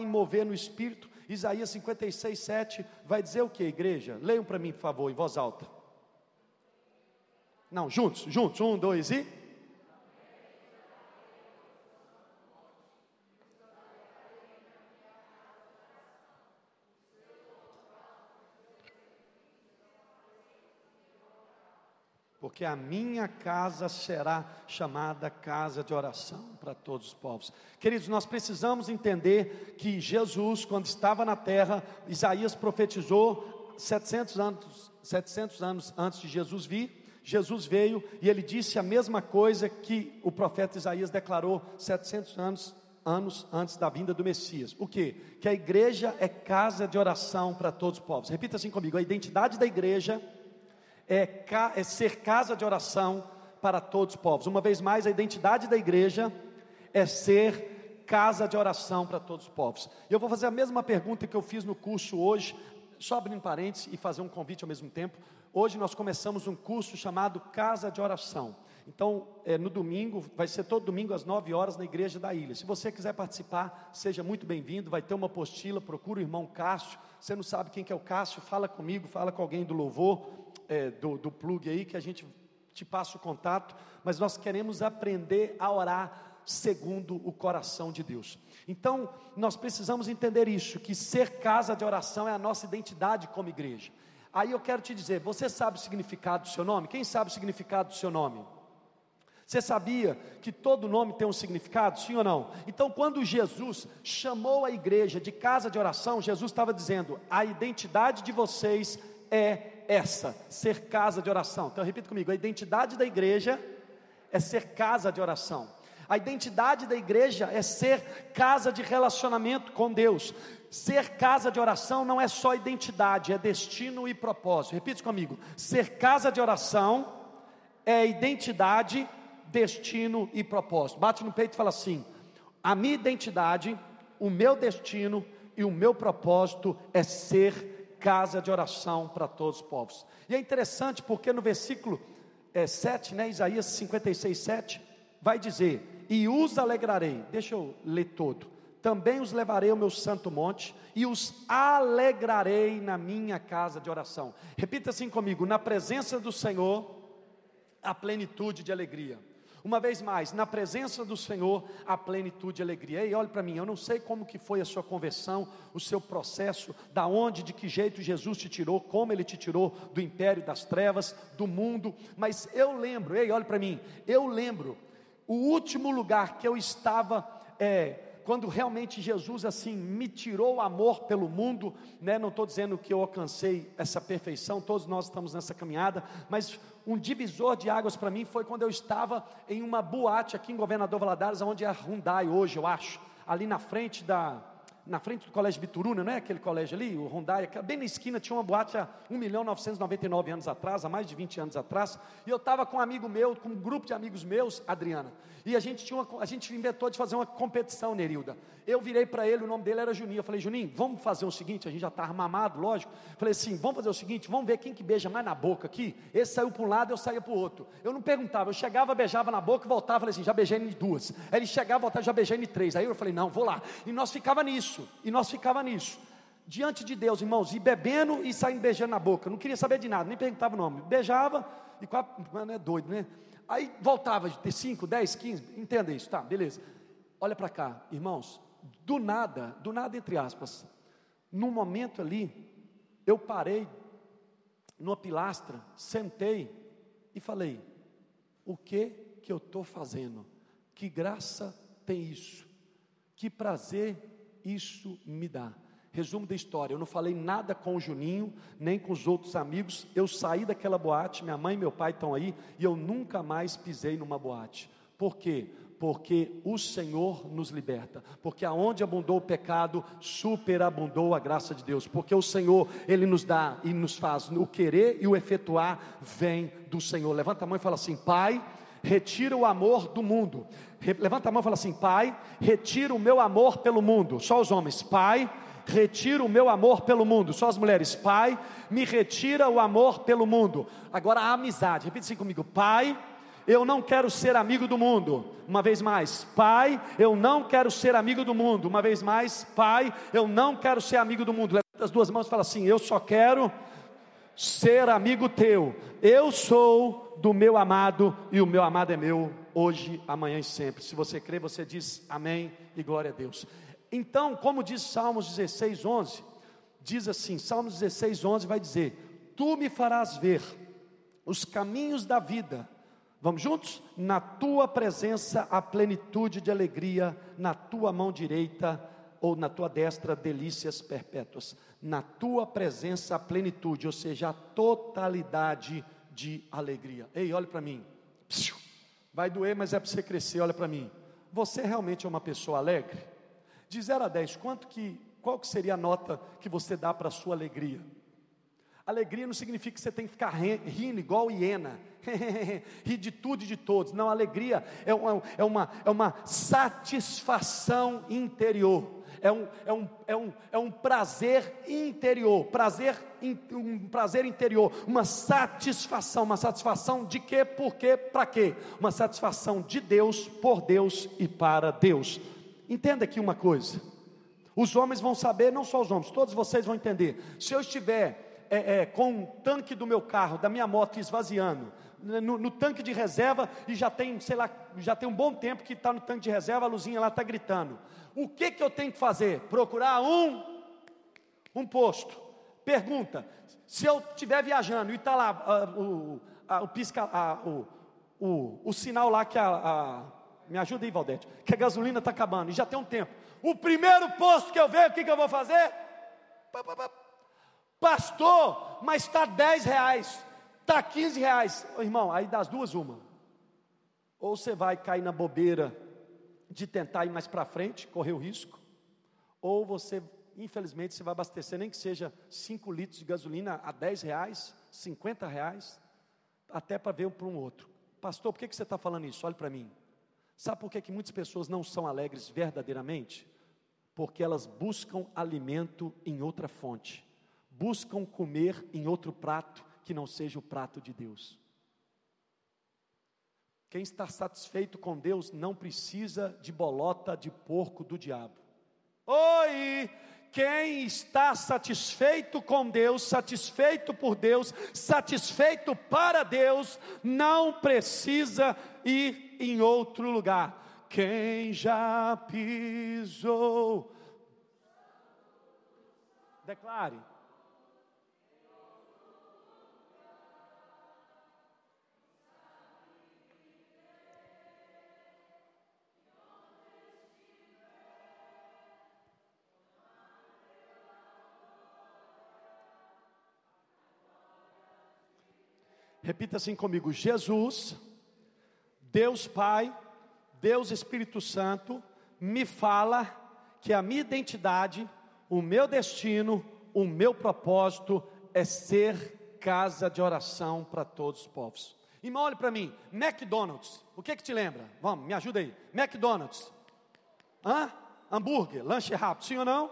em mover no espírito. Isaías 56, 7 vai dizer o que, igreja? Leiam para mim, por favor, em voz alta. Não, juntos, juntos, um, dois e. porque a minha casa será chamada casa de oração para todos os povos. Queridos, nós precisamos entender que Jesus, quando estava na terra, Isaías profetizou 700 anos, 700 anos antes de Jesus vir. Jesus veio e ele disse a mesma coisa que o profeta Isaías declarou 700 anos anos antes da vinda do Messias. O que? Que a igreja é casa de oração para todos os povos. Repita assim comigo: a identidade da igreja é, é ser casa de oração para todos os povos. Uma vez mais, a identidade da igreja é ser casa de oração para todos os povos. E eu vou fazer a mesma pergunta que eu fiz no curso hoje, só abrindo parênteses e fazer um convite ao mesmo tempo. Hoje nós começamos um curso chamado Casa de Oração. Então, é, no domingo, vai ser todo domingo às 9 horas na igreja da ilha. Se você quiser participar, seja muito bem-vindo. Vai ter uma apostila, procura o irmão Cássio. Você não sabe quem que é o Cássio, fala comigo, fala com alguém do louvor é, do, do plug aí, que a gente te passa o contato, mas nós queremos aprender a orar segundo o coração de Deus. Então, nós precisamos entender isso, que ser casa de oração é a nossa identidade como igreja. Aí eu quero te dizer, você sabe o significado do seu nome? Quem sabe o significado do seu nome? Você sabia que todo nome tem um significado, sim ou não? Então, quando Jesus chamou a igreja de casa de oração, Jesus estava dizendo: a identidade de vocês é essa, ser casa de oração. Então repita comigo: a identidade da igreja é ser casa de oração. A identidade da igreja é ser casa de relacionamento com Deus. Ser casa de oração não é só identidade, é destino e propósito. Repita comigo: ser casa de oração é identidade, destino e propósito. Bate no peito e fala assim: a minha identidade, o meu destino e o meu propósito é ser casa de oração para todos os povos. E é interessante porque no versículo é, 7, né, Isaías 56, 7, vai dizer: E os alegrarei, deixa eu ler todo. Também os levarei ao meu santo monte e os alegrarei na minha casa de oração. Repita assim comigo: na presença do Senhor, a plenitude de alegria uma vez mais, na presença do Senhor, a plenitude e alegria. Ei, olhe para mim, eu não sei como que foi a sua conversão, o seu processo, da onde, de que jeito Jesus te tirou, como ele te tirou do império das trevas, do mundo, mas eu lembro, ei, olhe para mim, eu lembro o último lugar que eu estava é, quando realmente Jesus assim me tirou o amor pelo mundo, né? Não estou dizendo que eu alcancei essa perfeição, todos nós estamos nessa caminhada, mas um divisor de águas para mim foi quando eu estava em uma boate aqui em Governador Valadares, onde é a Hyundai hoje, eu acho, ali na frente da na frente do colégio Bituruna, não é aquele colégio ali, o Hyundai, bem na esquina tinha uma boate há 1 milhão 999 anos atrás, há mais de 20 anos atrás, e eu estava com um amigo meu, com um grupo de amigos meus, Adriana, e a gente, tinha uma, a gente inventou de fazer uma competição, Nerilda. Eu virei para ele, o nome dele era Juninho. Eu falei, Juninho, vamos fazer o seguinte, a gente já estava mamado, lógico. Falei assim, vamos fazer o seguinte, vamos ver quem que beija mais na boca aqui. Esse saiu para um lado, eu saía para o outro. Eu não perguntava, eu chegava, beijava na boca, voltava, falei assim, já beijei em duas. Aí ele chegava, voltava, já beijei em três. Aí eu falei, não, vou lá. E nós ficava nisso, e nós ficava nisso. Diante de Deus, irmãos, e bebendo e saindo beijando na boca. Não queria saber de nada, nem perguntava o nome. Beijava, e quase, mano, é doido, né? Aí voltava de ter 5, 10, 15, entenda isso, tá, beleza. Olha para cá, irmãos, do nada, do nada entre aspas, num momento ali, eu parei numa pilastra, sentei e falei: o que que eu estou fazendo? Que graça tem isso? Que prazer isso me dá? Resumo da história: eu não falei nada com o Juninho, nem com os outros amigos. Eu saí daquela boate, minha mãe e meu pai estão aí, e eu nunca mais pisei numa boate. Por quê? Porque o Senhor nos liberta. Porque aonde abundou o pecado, superabundou a graça de Deus. Porque o Senhor, Ele nos dá e nos faz o querer e o efetuar, vem do Senhor. Levanta a mão e fala assim: Pai, retira o amor do mundo. Levanta a mão e fala assim: Pai, retira o meu amor pelo mundo. Só os homens, Pai retira o meu amor pelo mundo. Só as mulheres, Pai, me retira o amor pelo mundo. Agora a amizade, repita assim comigo: Pai, eu não quero ser amigo do mundo. Uma vez mais, Pai, eu não quero ser amigo do mundo. Uma vez mais, Pai, eu não quero ser amigo do mundo. Levanta as duas mãos e fala assim: Eu só quero ser amigo teu. Eu sou do meu amado e o meu amado é meu hoje, amanhã e sempre. Se você crê, você diz amém e glória a Deus. Então, como diz Salmos 16, 11, diz assim: Salmos 16, 11 vai dizer: Tu me farás ver os caminhos da vida Vamos juntos? Na tua presença a plenitude de alegria, na tua mão direita ou na tua destra delícias perpétuas. Na tua presença a plenitude, ou seja, a totalidade de alegria. Ei, olhe para mim. Vai doer, mas é para você crescer, olha para mim. Você realmente é uma pessoa alegre? De 0 a 10, quanto que, qual que seria a nota que você dá para a sua alegria? Alegria não significa que você tem que ficar rindo igual hiena, rir de tudo e de todos. Não, alegria é uma, é uma, é uma satisfação interior, é um, é, um, é, um, é um prazer interior, prazer, um prazer interior, uma satisfação, uma satisfação de quê, por quê, para quê? Uma satisfação de Deus, por Deus e para Deus. Entenda aqui uma coisa. Os homens vão saber, não só os homens, todos vocês vão entender. Se eu estiver é, é, com o tanque do meu carro, da minha moto esvaziando, né, no, no, tanque de reserva e já tem, sei lá, já tem um bom tempo que está no tanque de reserva, a luzinha lá está gritando. O que, que eu tenho que fazer? Procurar um, um posto. Pergunta: se eu estiver viajando e está lá uh, o, a, o pisca, a, o, o, o sinal lá que a, a me ajuda aí, Valdete, que a gasolina está acabando e já tem um tempo. O primeiro posto que eu ver, o que, que eu vou fazer? Pastor, mas está 10 reais, está 15 reais. irmão, aí das duas, uma. Ou você vai cair na bobeira de tentar ir mais para frente, correr o risco, ou você, infelizmente, você vai abastecer nem que seja 5 litros de gasolina a 10 reais, 50 reais, até para ver um para um outro. Pastor, por que, que você está falando isso? Olhe para mim. Sabe por que, que muitas pessoas não são alegres verdadeiramente? Porque elas buscam alimento em outra fonte buscam comer em outro prato que não seja o prato de Deus. Quem está satisfeito com Deus não precisa de bolota de porco do diabo. Oi! Quem está satisfeito com Deus, satisfeito por Deus, satisfeito para Deus, não precisa ir em outro lugar. Quem já pisou. Declare. Repita assim comigo: Jesus, Deus Pai, Deus Espírito Santo, me fala que a minha identidade, o meu destino, o meu propósito é ser casa de oração para todos os povos. Irmão, olhe para mim, McDonald's, o que que te lembra? Vamos, me ajuda aí. McDonald's, hã? Hambúrguer, lanche rápido, sim ou não?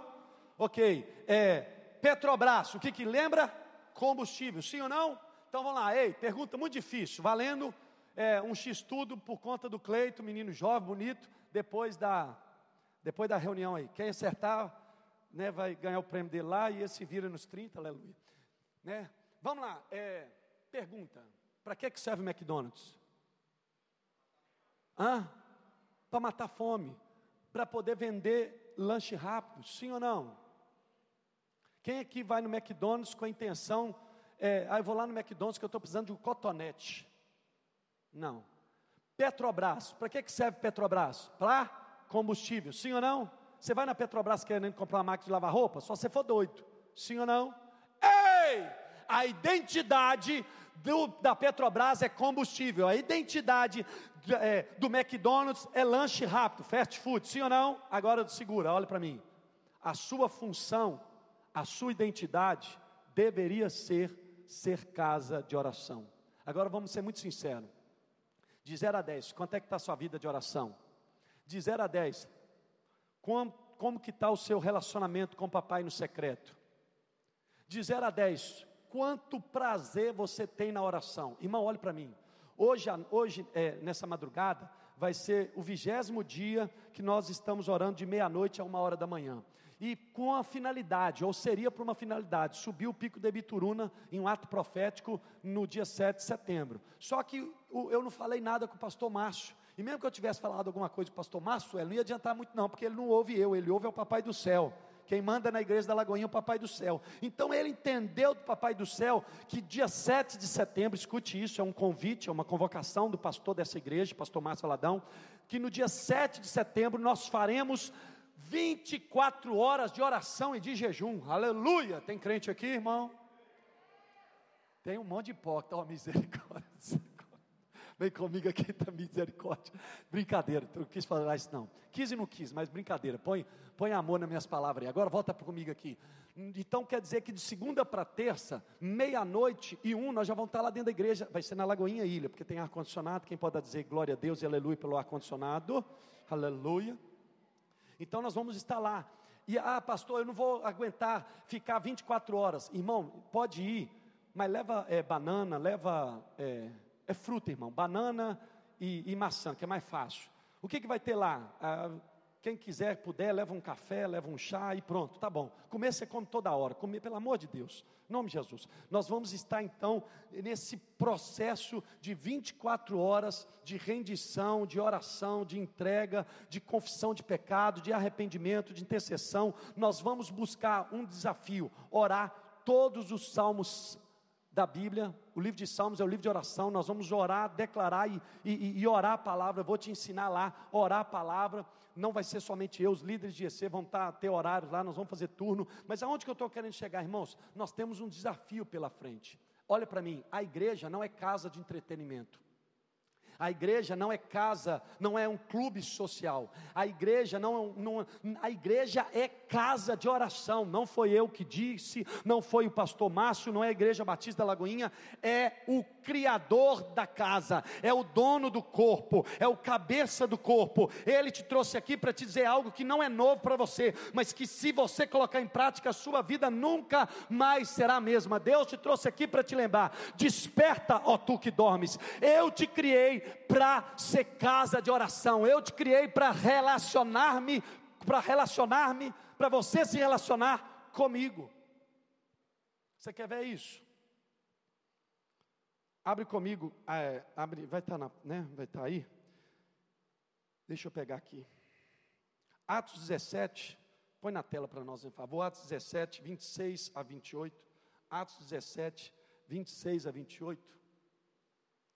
Ok, é, Petrobras, o que que lembra? Combustível, sim ou não? Então vamos lá, ei, pergunta muito difícil, valendo é, um X-tudo por conta do Cleito, menino jovem, bonito, depois da, depois da reunião aí. Quem acertar, né, vai ganhar o prêmio dele lá e esse vira nos 30, aleluia. Né? Vamos lá, é, pergunta, para que, que serve o McDonald's? Para matar fome, para poder vender lanche rápido, sim ou não? Quem aqui vai no McDonald's com a intenção é, ah, vou lá no McDonald's que eu estou precisando de um cotonete. Não. Petrobras, para que, que serve Petrobras? Para combustível, sim ou não? Você vai na Petrobras querendo comprar uma máquina de lavar roupa? Só você for doido, sim ou não? Ei! A identidade do, da Petrobras é combustível, a identidade é, do McDonald's é lanche rápido, fast food, sim ou não? Agora segura, olha para mim. A sua função, a sua identidade deveria ser ser casa de oração. Agora vamos ser muito sinceros. De 0 a 10, quanto é que está a sua vida de oração? De 0 a 10, como, como que está o seu relacionamento com o papai no secreto? De 0 a 10, quanto prazer você tem na oração? Irmão, olhe para mim. Hoje, hoje é, nessa madrugada, vai ser o vigésimo dia que nós estamos orando de meia-noite a uma hora da manhã. E com a finalidade, ou seria por uma finalidade, subir o pico de Bituruna em um ato profético no dia 7 de setembro. Só que eu não falei nada com o pastor Márcio. E mesmo que eu tivesse falado alguma coisa com o pastor Márcio, ele não ia adiantar muito, não, porque ele não ouve eu, ele ouve é o Papai do Céu. Quem manda na igreja da Lagoinha é o Papai do Céu. Então ele entendeu do Papai do Céu que dia 7 de setembro, escute isso, é um convite, é uma convocação do pastor dessa igreja, pastor Márcio Valadão, que no dia 7 de setembro nós faremos 24 horas de oração e de jejum. Aleluia! Tem crente aqui, irmão? Tem um monte de hipócrita, ó, misericórdia. Vem comigo aqui da misericórdia. Brincadeira, eu quis falar isso não. Quis e não quis, mas brincadeira. Põe, põe amor nas minhas palavras aí. Agora volta comigo aqui. Então quer dizer que de segunda para terça, meia-noite e um, nós já vamos estar lá dentro da igreja. Vai ser na Lagoinha Ilha, porque tem ar-condicionado. Quem pode dizer glória a Deus e aleluia pelo ar-condicionado? Aleluia. Então nós vamos estar lá. E ah, pastor, eu não vou aguentar ficar 24 horas. Irmão, pode ir, mas leva é, banana, leva. É, é fruta, irmão, banana e, e, maçã, que é mais fácil. O que, que vai ter lá? Ah, quem quiser, puder, leva um café, leva um chá e pronto, tá bom. Comer você come toda hora, comer pelo amor de Deus, em nome de Jesus. Nós vamos estar então nesse processo de 24 horas de rendição, de oração, de entrega, de confissão de pecado, de arrependimento, de intercessão. Nós vamos buscar um desafio: orar todos os salmos da Bíblia, o livro de Salmos é o livro de oração, nós vamos orar, declarar e, e, e orar a palavra, eu vou te ensinar lá, orar a palavra, não vai ser somente eu, os líderes de EC vão estar, ter horários lá, nós vamos fazer turno, mas aonde que eu estou querendo chegar, irmãos? Nós temos um desafio pela frente, olha para mim, a igreja não é casa de entretenimento, a igreja não é casa, não é um clube social. A igreja não, não, a igreja é casa de oração. Não foi eu que disse, não foi o pastor Márcio, não é a igreja Batista da Lagoinha, é o criador da casa, é o dono do corpo, é o cabeça do corpo. Ele te trouxe aqui para te dizer algo que não é novo para você, mas que se você colocar em prática, a sua vida nunca mais será a mesma. Deus te trouxe aqui para te lembrar: desperta, ó tu que dormes. Eu te criei para ser casa de oração. Eu te criei para relacionar-me, para relacionar-me, para você se relacionar comigo. Você quer ver isso? Abre comigo, é, abre, vai estar tá né? Vai estar tá aí. Deixa eu pegar aqui. Atos 17, põe na tela para nós, em favor. Atos 17, 26 a 28. Atos 17, 26 a 28.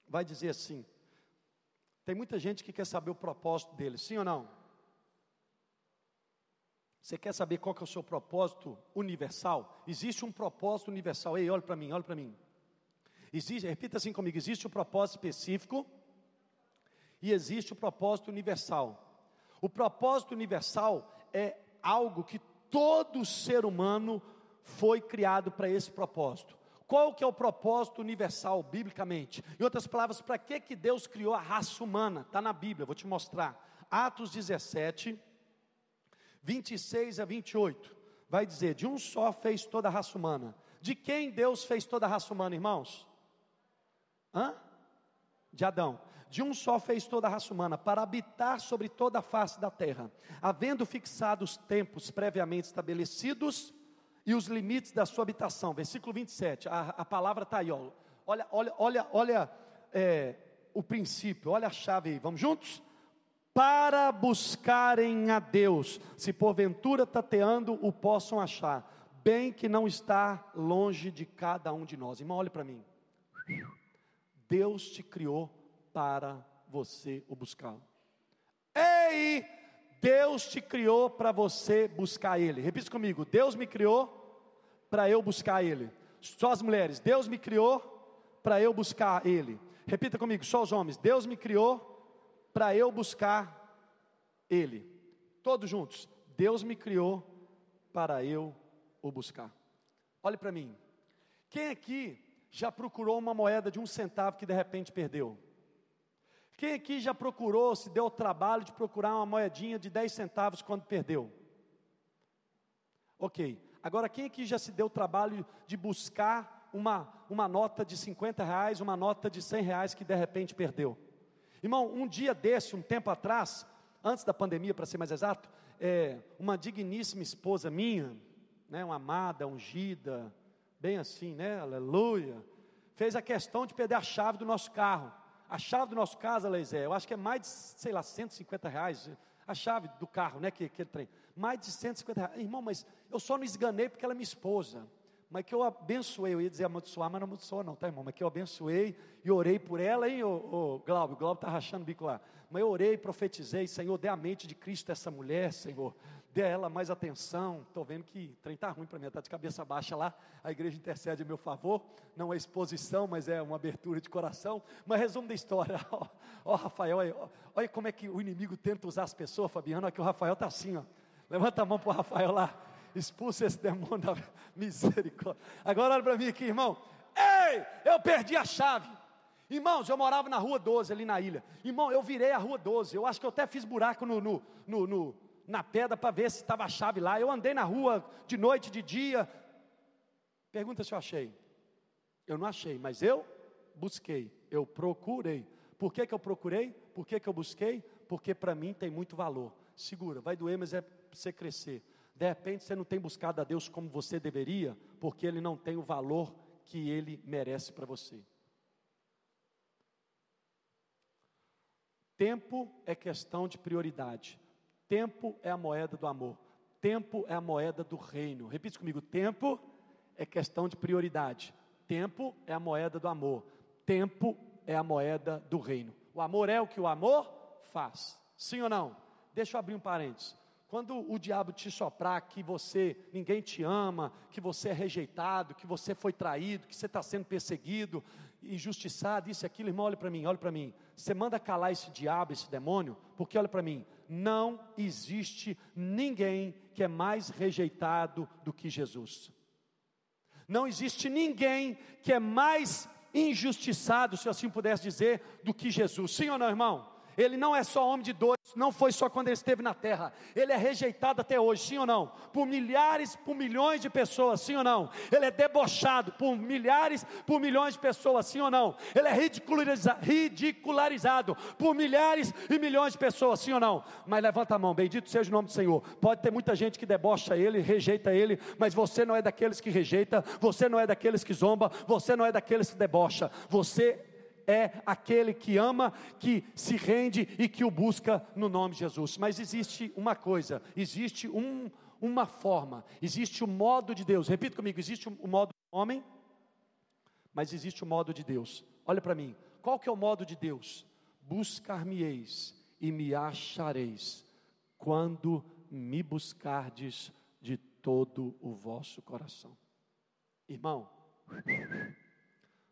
Vai dizer assim: tem muita gente que quer saber o propósito dele, sim ou não? Você quer saber qual que é o seu propósito universal? Existe um propósito universal. Ei, olha para mim, olha para mim. Existe, repita assim comigo: existe o um propósito específico e existe o um propósito universal. O propósito universal é algo que todo ser humano foi criado para esse propósito. Qual que é o propósito universal, biblicamente? Em outras palavras, para que, que Deus criou a raça humana? Está na Bíblia, vou te mostrar. Atos 17, 26 a 28. Vai dizer: De um só fez toda a raça humana. De quem Deus fez toda a raça humana, irmãos? Hã? De Adão. De um só fez toda a raça humana, para habitar sobre toda a face da terra, havendo fixado os tempos previamente estabelecidos e os limites da sua habitação. Versículo 27, a, a palavra está aí, ó. olha, olha, olha, olha é, o princípio, olha a chave aí, vamos juntos? Para buscarem a Deus, se porventura tateando o possam achar, bem que não está longe de cada um de nós. Irmão, olhe para mim. Deus te criou para você o buscar. Ei! Deus te criou para você buscar Ele. Repita comigo: Deus me criou para eu buscar Ele. Só as mulheres, Deus me criou para eu buscar Ele. Repita comigo, só os homens, Deus me criou para eu buscar Ele. Todos juntos, Deus me criou para eu o buscar. Olhe para mim. Quem aqui já procurou uma moeda de um centavo que de repente perdeu? Quem aqui já procurou, se deu o trabalho de procurar uma moedinha de 10 centavos quando perdeu? Ok. Agora, quem aqui já se deu o trabalho de buscar uma, uma nota de 50 reais, uma nota de 100 reais que de repente perdeu. Irmão, um dia desse, um tempo atrás, antes da pandemia, para ser mais exato, é, uma digníssima esposa minha, né, uma amada, ungida, bem assim, né, aleluia, fez a questão de perder a chave do nosso carro. A chave do nosso carro, Leizé, eu acho que é mais de, sei lá, 150 reais, a chave do carro, né, que, aquele trem, mais de 150 reais. Irmão, mas eu só não esganei porque ela é minha esposa. Mas que eu abençoei, eu ia dizer amaldiçoar, mas não amaldiçoa não, tá irmão, mas que eu abençoei e orei por ela, hein, ô, ô Glauber, o Glauber está rachando o bico lá, mas eu orei, profetizei, Senhor, dê a mente de Cristo a essa mulher, Senhor, dê a ela mais atenção, estou vendo que trem está ruim para mim, está de cabeça baixa lá, a igreja intercede a meu favor, não é exposição, mas é uma abertura de coração, mas resumo da história, ó, ó Rafael, olha, olha como é que o inimigo tenta usar as pessoas, Fabiano, olha que o Rafael está assim, ó, levanta a mão para o Rafael lá, expulsa esse demônio da misericórdia. Agora olha para mim aqui, irmão. Ei, eu perdi a chave. Irmãos, eu morava na rua 12, ali na ilha. Irmão, eu virei a rua 12. Eu acho que eu até fiz buraco no, no, no, no na pedra para ver se estava a chave lá. Eu andei na rua de noite, de dia. Pergunta se eu achei. Eu não achei, mas eu busquei, eu procurei. Por que, que eu procurei? Por que, que eu busquei? Porque para mim tem muito valor. Segura, vai doer, mas é para você crescer. De repente você não tem buscado a Deus como você deveria, porque Ele não tem o valor que Ele merece para você. Tempo é questão de prioridade. Tempo é a moeda do amor. Tempo é a moeda do reino. Repita comigo: tempo é questão de prioridade. Tempo é a moeda do amor. Tempo é a moeda do reino. O amor é o que o amor faz. Sim ou não? Deixa eu abrir um parênteses. Quando o diabo te soprar que você, ninguém te ama, que você é rejeitado, que você foi traído, que você está sendo perseguido, injustiçado, isso e aquilo, irmão, olha para mim, olha para mim. Você manda calar esse diabo, esse demônio, porque olha para mim, não existe ninguém que é mais rejeitado do que Jesus. Não existe ninguém que é mais injustiçado, se assim pudesse dizer, do que Jesus. Sim ou não, irmão? Ele não é só homem de dores, não foi só quando ele esteve na terra. Ele é rejeitado até hoje, sim ou não? Por milhares, por milhões de pessoas, sim ou não? Ele é debochado por milhares, por milhões de pessoas, sim ou não? Ele é ridiculariza, ridicularizado por milhares e milhões de pessoas, sim ou não? Mas levanta a mão, bendito seja o nome do Senhor. Pode ter muita gente que debocha ele, rejeita ele, mas você não é daqueles que rejeita, você não é daqueles que zomba, você não é daqueles que debocha. Você é aquele que ama, que se rende e que o busca no nome de Jesus. Mas existe uma coisa, existe um, uma forma, existe o modo de Deus. Repita comigo: existe o modo do homem, mas existe o modo de Deus. Olha para mim, qual que é o modo de Deus? Buscar-me-eis e me achareis, quando me buscardes de todo o vosso coração. Irmão,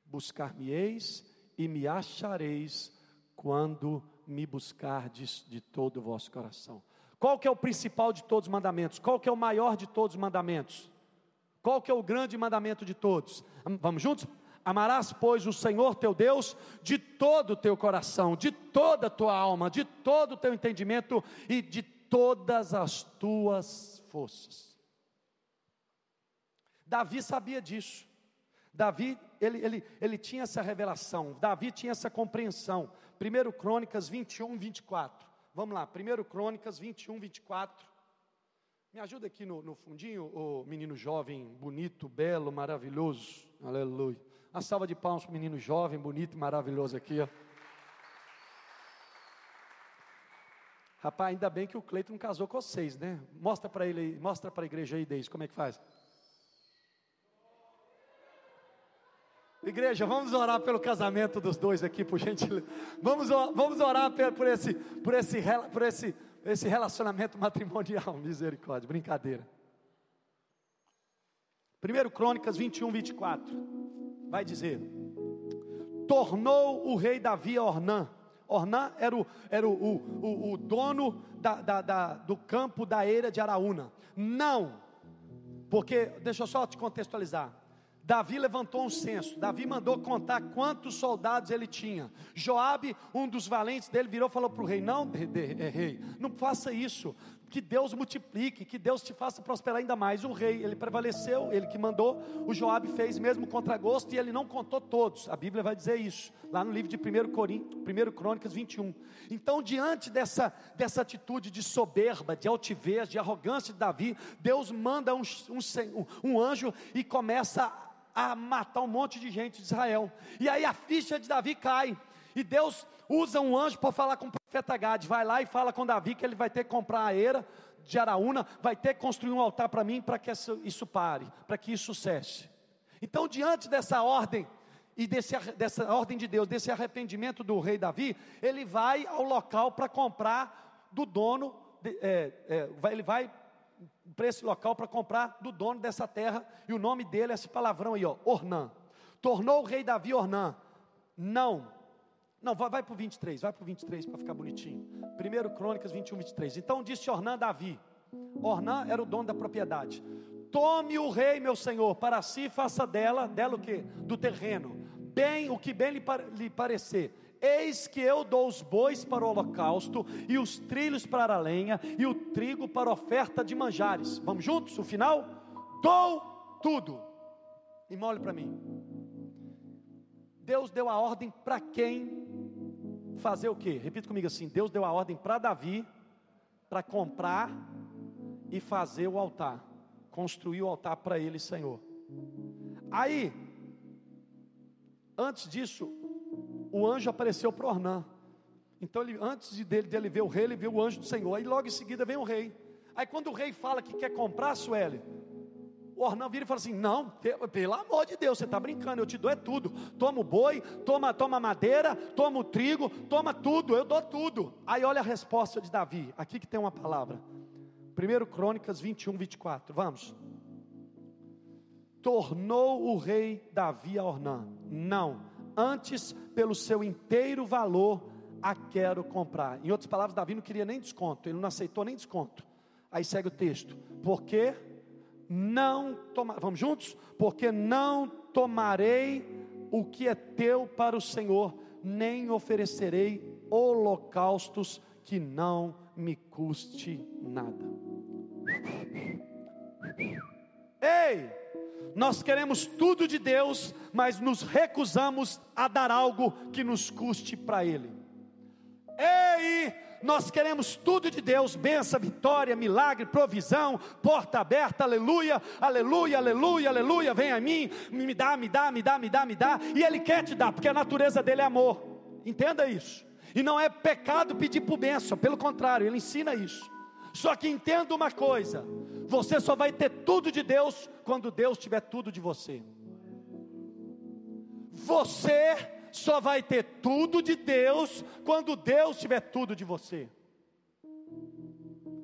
buscar-me-eis e me achareis quando me buscardes de todo o vosso coração. Qual que é o principal de todos os mandamentos? Qual que é o maior de todos os mandamentos? Qual que é o grande mandamento de todos? Vamos juntos? Amarás, pois, o Senhor teu Deus de todo o teu coração, de toda a tua alma, de todo o teu entendimento e de todas as tuas forças. Davi sabia disso. Davi, ele, ele, ele tinha essa revelação, Davi tinha essa compreensão. 1 Crônicas 21, 24. Vamos lá, 1 Crônicas 21, 24. Me ajuda aqui no, no fundinho, o menino jovem, bonito, belo, maravilhoso. Aleluia. Uma salva de palmas para o menino jovem, bonito e maravilhoso aqui, ó. Rapaz, ainda bem que o Cleiton casou com vocês, né? Mostra para ele, mostra para a igreja aí, Deise, como é que faz. Igreja, vamos orar pelo casamento dos dois aqui, por gentileza. Vamos, vamos orar por esse, por esse, por esse, esse relacionamento matrimonial. Misericórdia, brincadeira. 1 Crônicas 21, 24. Vai dizer: Tornou o rei Davi a Ornã. Ornã era o, era o, o, o dono da, da, da, do campo da eira de Araúna. Não, porque, deixa eu só te contextualizar. Davi levantou um censo. Davi mandou contar quantos soldados ele tinha. Joabe, um dos valentes dele, virou e falou para o rei: Não, é, rei, não faça isso. Que Deus multiplique, que Deus te faça prosperar ainda mais. O rei, ele prevaleceu, ele que mandou, o Joabe fez mesmo contra gosto e ele não contou todos. A Bíblia vai dizer isso, lá no livro de 1 Coríntios, 1 Crônicas 21. Então, diante dessa, dessa atitude de soberba, de altivez, de arrogância de Davi, Deus manda um, um, um anjo e começa a matar um monte de gente de Israel. E aí a ficha de Davi cai. E Deus usa um anjo para falar com o profeta Gade. Vai lá e fala com Davi que ele vai ter que comprar a era de Araúna, vai ter que construir um altar para mim para que isso, isso pare, para que isso cesse. Então, diante dessa ordem, e desse, dessa ordem de Deus, desse arrependimento do rei Davi, ele vai ao local para comprar do dono, é, é, ele vai para esse local para comprar do dono dessa terra, e o nome dele é esse palavrão aí, ó, Ornã. Tornou o rei Davi Ornã. Não, não, vai, vai para o 23, vai para o 23 para ficar bonitinho. 1 Crônicas 21, 23. Então disse Ornã a Davi: Ornã era o dono da propriedade. Tome o rei, meu senhor, para si faça dela, dela o que? Do terreno, bem o que bem lhe, lhe parecer. Eis que eu dou os bois para o holocausto, e os trilhos para a lenha, e o trigo para a oferta de manjares. Vamos juntos? O final? Dou tudo. E olhe para mim. Deus deu a ordem para quem fazer o que? Repita comigo assim: Deus deu a ordem para Davi para comprar e fazer o altar, construir o altar para ele, Senhor. Aí, antes disso, o anjo apareceu para Ornã. Então, ele, antes dele, dele ver o rei, ele viu o anjo do Senhor. Aí, logo em seguida, vem o rei. Aí, quando o rei fala que quer comprar, Sueli, o Ornão vira e fala assim: Não, pelo amor de Deus, você está brincando, eu te dou é tudo. Toma o boi, toma, toma madeira, toma o trigo, toma tudo, eu dou tudo. Aí olha a resposta de Davi, aqui que tem uma palavra. 1 Crônicas 21, 24. Vamos. Tornou o rei Davi a Ornã. Não, antes, pelo seu inteiro valor, a quero comprar. Em outras palavras, Davi não queria nem desconto, ele não aceitou nem desconto. Aí segue o texto. Porque não tomar, vamos juntos? Porque não tomarei o que é teu para o Senhor, nem oferecerei holocaustos que não me custe nada. Ei, nós queremos tudo de Deus, mas nos recusamos a dar algo que nos custe para Ele. Ei, nós queremos tudo de Deus, benção, vitória, milagre, provisão, porta aberta, aleluia, aleluia, aleluia, aleluia, vem a mim, me dá, me dá, me dá, me dá, me dá, e Ele quer te dar, porque a natureza dele é amor, entenda isso, e não é pecado pedir por bênção, pelo contrário, Ele ensina isso, só que entenda uma coisa, você só vai ter tudo de Deus, quando Deus tiver tudo de você, você só vai ter tudo de Deus quando Deus tiver tudo de você.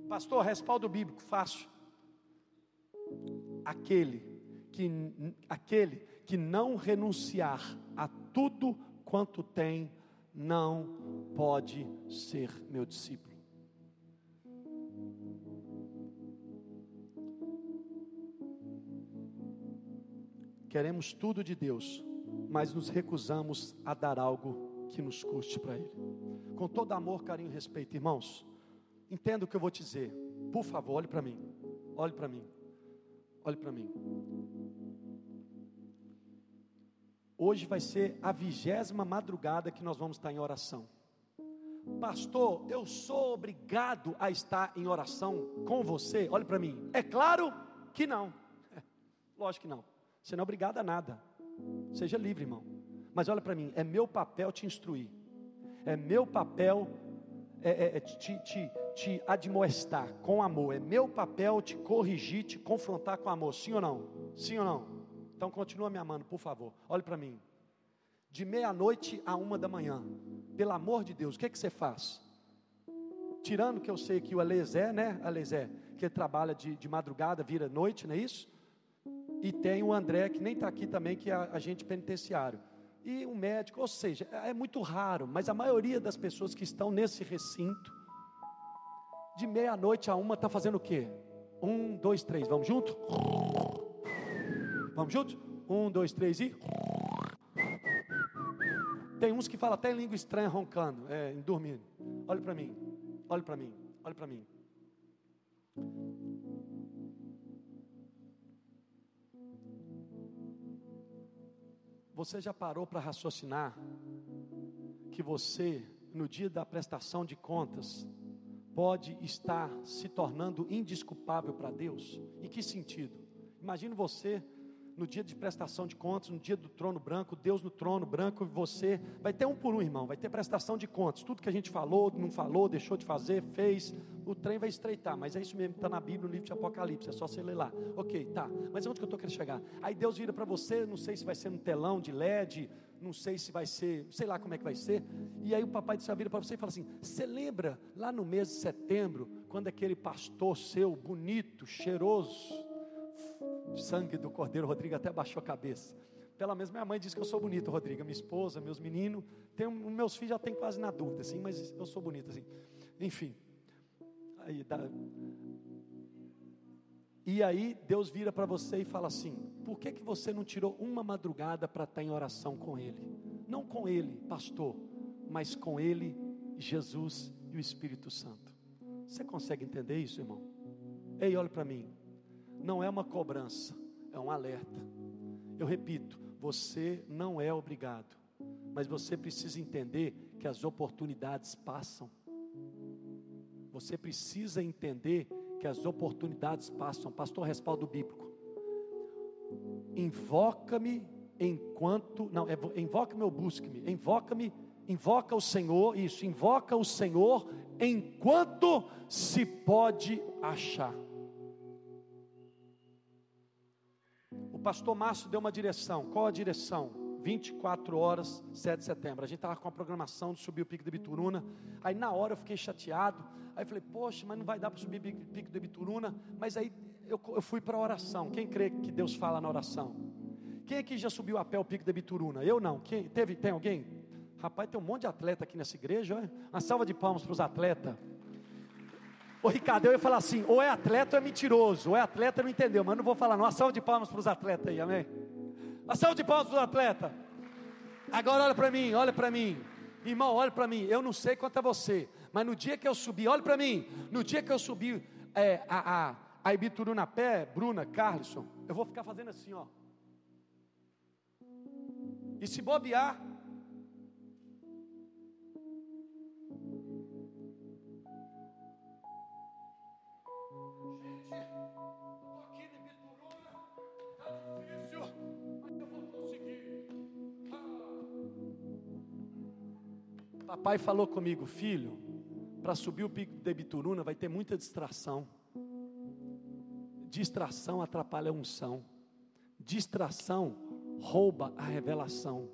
Pastor, respaldo bíblico, fácil. Aquele que, aquele que não renunciar a tudo quanto tem, não pode ser meu discípulo. Queremos tudo de Deus, mas nos recusamos a dar algo que nos custe para Ele. Com todo amor, carinho e respeito, irmãos, entenda o que eu vou te dizer. Por favor, olhe para mim. Olhe para mim. Olhe para mim. Hoje vai ser a vigésima madrugada que nós vamos estar em oração. Pastor, eu sou obrigado a estar em oração com você? Olhe para mim. É claro que não. Lógico que não. Você não é obrigado a nada. Seja livre, irmão. Mas olha para mim, é meu papel te instruir. É meu papel é, é, é te, te, te admoestar com amor. É meu papel te corrigir, te confrontar com amor. Sim ou não? Sim ou não? Então continua me amando, por favor. Olhe para mim. De meia-noite a uma da manhã. Pelo amor de Deus, o que, é que você faz? Tirando que eu sei que o Alezé, né? Alezé, que trabalha de, de madrugada, vira noite, não é isso? E tem o André, que nem está aqui também, que é agente penitenciário. E um médico, ou seja, é muito raro, mas a maioria das pessoas que estão nesse recinto, de meia-noite a uma, está fazendo o quê? Um, dois, três, vamos junto? Vamos juntos? Um, dois, três e. Tem uns que falam até em língua estranha roncando, é, dormindo. Olhe para mim, olhe para mim, olhe para mim. Você já parou para raciocinar que você, no dia da prestação de contas, pode estar se tornando indisculpável para Deus? Em que sentido? Imagine você no dia de prestação de contas, no dia do trono branco, Deus no trono branco, você vai ter um por um, irmão, vai ter prestação de contas, tudo que a gente falou, não falou, deixou de fazer, fez, o trem vai estreitar, mas é isso mesmo, está na Bíblia, no livro de Apocalipse, é só você ler lá, ok, tá, mas onde que eu estou querendo chegar? Aí Deus vira para você, não sei se vai ser no telão de LED, não sei se vai ser, sei lá como é que vai ser, e aí o papai do céu vira para você e fala assim: você lembra lá no mês de setembro, quando aquele pastor seu, bonito, cheiroso, sangue do Cordeiro, Rodrigo até baixou a cabeça. Pelo menos minha mãe diz que eu sou bonito, Rodrigo. Minha esposa, meus meninos, tem, meus filhos já tem quase na dúvida, assim, mas eu sou bonito, assim. Enfim. Aí, dá... E aí Deus vira para você e fala assim: por que, que você não tirou uma madrugada para estar em oração com Ele? Não com Ele, pastor, mas com Ele, Jesus e o Espírito Santo. Você consegue entender isso, irmão? Ei, olha para mim não é uma cobrança, é um alerta. Eu repito, você não é obrigado, mas você precisa entender que as oportunidades passam. Você precisa entender que as oportunidades passam. Pastor, respaldo bíblico. Invoca-me enquanto. Não, é, invoca-me ou busque-me. Invoca-me, invoca o Senhor, isso, invoca o Senhor enquanto se pode achar. O pastor Márcio deu uma direção. Qual a direção? 24 horas, 7 de setembro. A gente estava com a programação de subir o Pico do Bituruna. Aí na hora eu fiquei chateado. Aí falei, poxa, mas não vai dar para subir o Pico do Bituruna. Mas aí eu, eu fui para a oração. Quem crê que Deus fala na oração? Quem aqui já subiu a pé o Pico do Bituruna? Eu não. Quem, teve, tem alguém? Rapaz, tem um monte de atleta aqui nessa igreja. Olha. Uma salva de palmas para os atletas. O Ricardo, eu ia falar assim: ou é atleta ou é mentiroso, ou é atleta, não entendeu, mas não vou falar, não. Uma salva de palmas para os atletas aí, amém? Uma salva de palmas para os atletas. Agora olha para mim, olha para mim, irmão, olha para mim. Eu não sei quanto é você, mas no dia que eu subi, olha para mim, no dia que eu subi é, a, a, a Ibituru na pé, Bruna, Carlson, eu vou ficar fazendo assim, ó. E se bobear, Papai falou comigo, filho, para subir o pico de Bituruna vai ter muita distração. Distração atrapalha a unção. Distração rouba a revelação.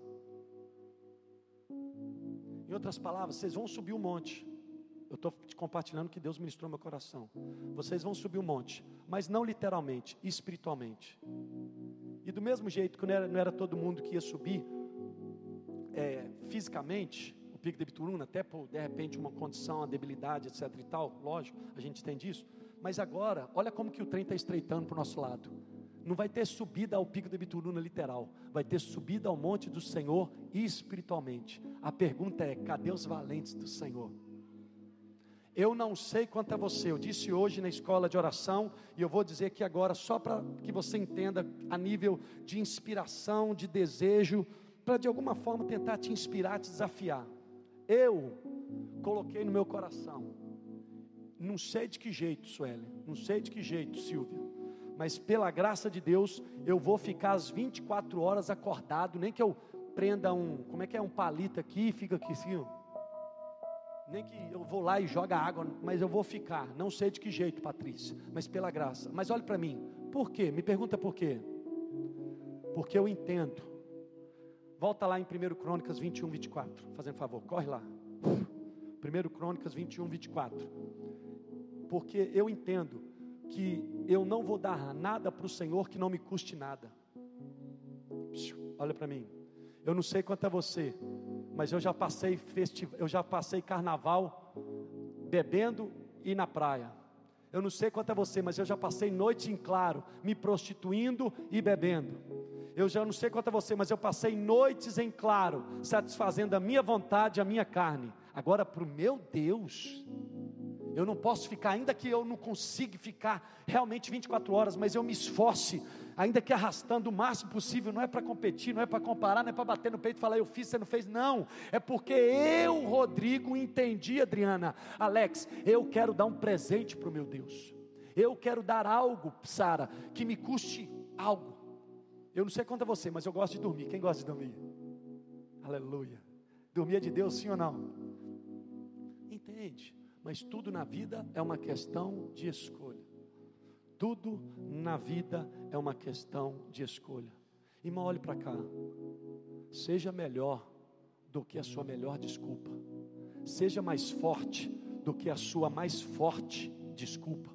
Em outras palavras, vocês vão subir o um monte. Eu estou compartilhando que Deus ministrou meu coração. Vocês vão subir um monte, mas não literalmente, espiritualmente. E do mesmo jeito que não era, não era todo mundo que ia subir é, fisicamente, pico de Bituruna, até por de repente uma condição, uma debilidade, etc e tal, lógico, a gente entende isso. Mas agora, olha como que o trem está estreitando para o nosso lado. Não vai ter subida ao pico de Bituruna literal, vai ter subida ao monte do Senhor espiritualmente. A pergunta é: cadê os valentes do Senhor? Eu não sei quanto a você, eu disse hoje na escola de oração, e eu vou dizer aqui agora, só para que você entenda a nível de inspiração, de desejo, para de alguma forma tentar te inspirar, te desafiar. Eu coloquei no meu coração. Não sei de que jeito, Sueli, não sei de que jeito, Silvia, mas pela graça de Deus, eu vou ficar as 24 horas acordado, nem que eu prenda um, como é que é, um palito aqui e fica aqui assim, nem que eu vou lá e joga água, mas eu vou ficar, não sei de que jeito, Patrícia, mas pela graça. Mas olhe para mim, por quê? Me pergunta por quê? Porque eu entendo Volta lá em 1 Crônicas 21, 24. Fazendo favor, corre lá. 1 Crônicas 21, 24. Porque eu entendo que eu não vou dar nada para o Senhor que não me custe nada. Olha para mim. Eu não sei quanto é você, mas eu já passei festival, eu já passei carnaval bebendo e na praia. Eu não sei quanto é você, mas eu já passei noite em claro, me prostituindo e bebendo. Eu já não sei quanto a você, mas eu passei noites em claro, satisfazendo a minha vontade, a minha carne. Agora, para o meu Deus, Eu não posso ficar, ainda que eu não consiga ficar realmente 24 horas, mas eu me esforce, ainda que arrastando o máximo possível, não é para competir, não é para comparar, não é para bater no peito e falar eu fiz, você não fez, não. É porque eu, Rodrigo, entendi, Adriana, Alex, eu quero dar um presente para o meu Deus. Eu quero dar algo, Sara, que me custe algo. Eu não sei quanto é você, mas eu gosto de dormir. Quem gosta de dormir? Aleluia. Dormir é de Deus, sim ou não? Entende? Mas tudo na vida é uma questão de escolha. Tudo na vida é uma questão de escolha. Irmão, olhe para cá. Seja melhor do que a sua melhor desculpa. Seja mais forte do que a sua mais forte desculpa.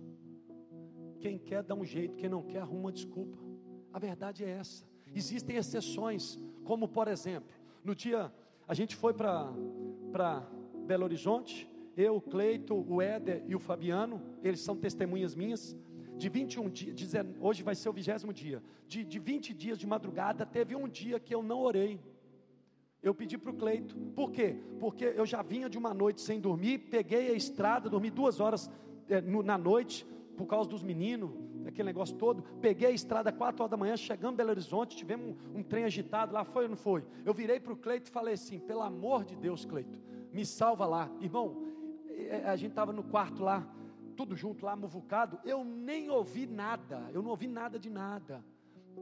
Quem quer dá um jeito, quem não quer arruma desculpa. A verdade é essa. Existem exceções, como por exemplo, no dia a gente foi para Belo Horizonte eu, Cleito, o Éder e o Fabiano, eles são testemunhas minhas. De 21 dias, hoje vai ser o vigésimo dia. De, de 20 dias de madrugada, teve um dia que eu não orei. Eu pedi para o Cleito. Por quê? Porque eu já vinha de uma noite sem dormir, peguei a estrada, dormi duas horas é, no, na noite, por causa dos meninos, aquele negócio todo. Peguei a estrada quatro horas da manhã, chegamos em Belo Horizonte, tivemos um, um trem agitado lá, foi ou não foi? Eu virei para o Cleito e falei assim: pelo amor de Deus, Cleito, me salva lá. Irmão, é, a gente estava no quarto lá, tudo junto lá, muvucado, eu nem ouvi nada, eu não ouvi nada de nada.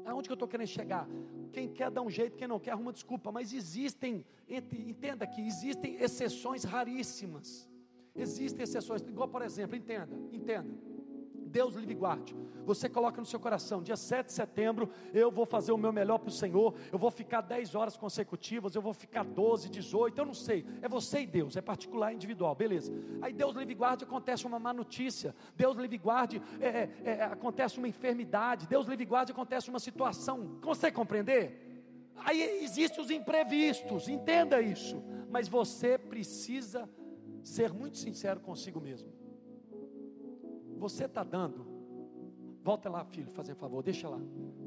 Aonde que eu estou querendo chegar? Quem quer dar um jeito, quem não quer, arruma desculpa, mas existem, entenda que existem exceções raríssimas. Existem exceções, igual por exemplo, entenda, entenda. Deus livre guarde. Você coloca no seu coração, dia 7 de setembro, eu vou fazer o meu melhor para o Senhor, eu vou ficar 10 horas consecutivas, eu vou ficar 12, 18, eu não sei. É você e Deus, é particular, individual, beleza. Aí Deus livre guarde, acontece uma má notícia, Deus livre guarde, é, é, é, acontece uma enfermidade, Deus livre guarde, acontece uma situação. Consegue compreender? Aí existem os imprevistos, entenda isso. Mas você precisa ser muito sincero consigo mesmo. Você está dando. Volta lá, filho, fazer favor, deixa lá,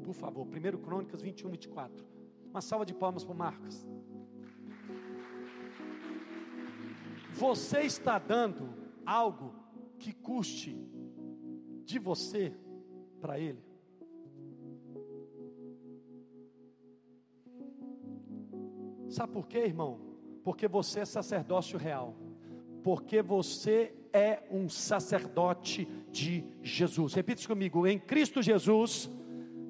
por favor. 1 Crônicas 21, 24. Uma salva de palmas para Marcos. Você está dando algo que custe de você para Ele? Sabe por quê, irmão? Porque você é sacerdócio real. Porque você é um sacerdote de Jesus. Repita comigo: em Cristo Jesus.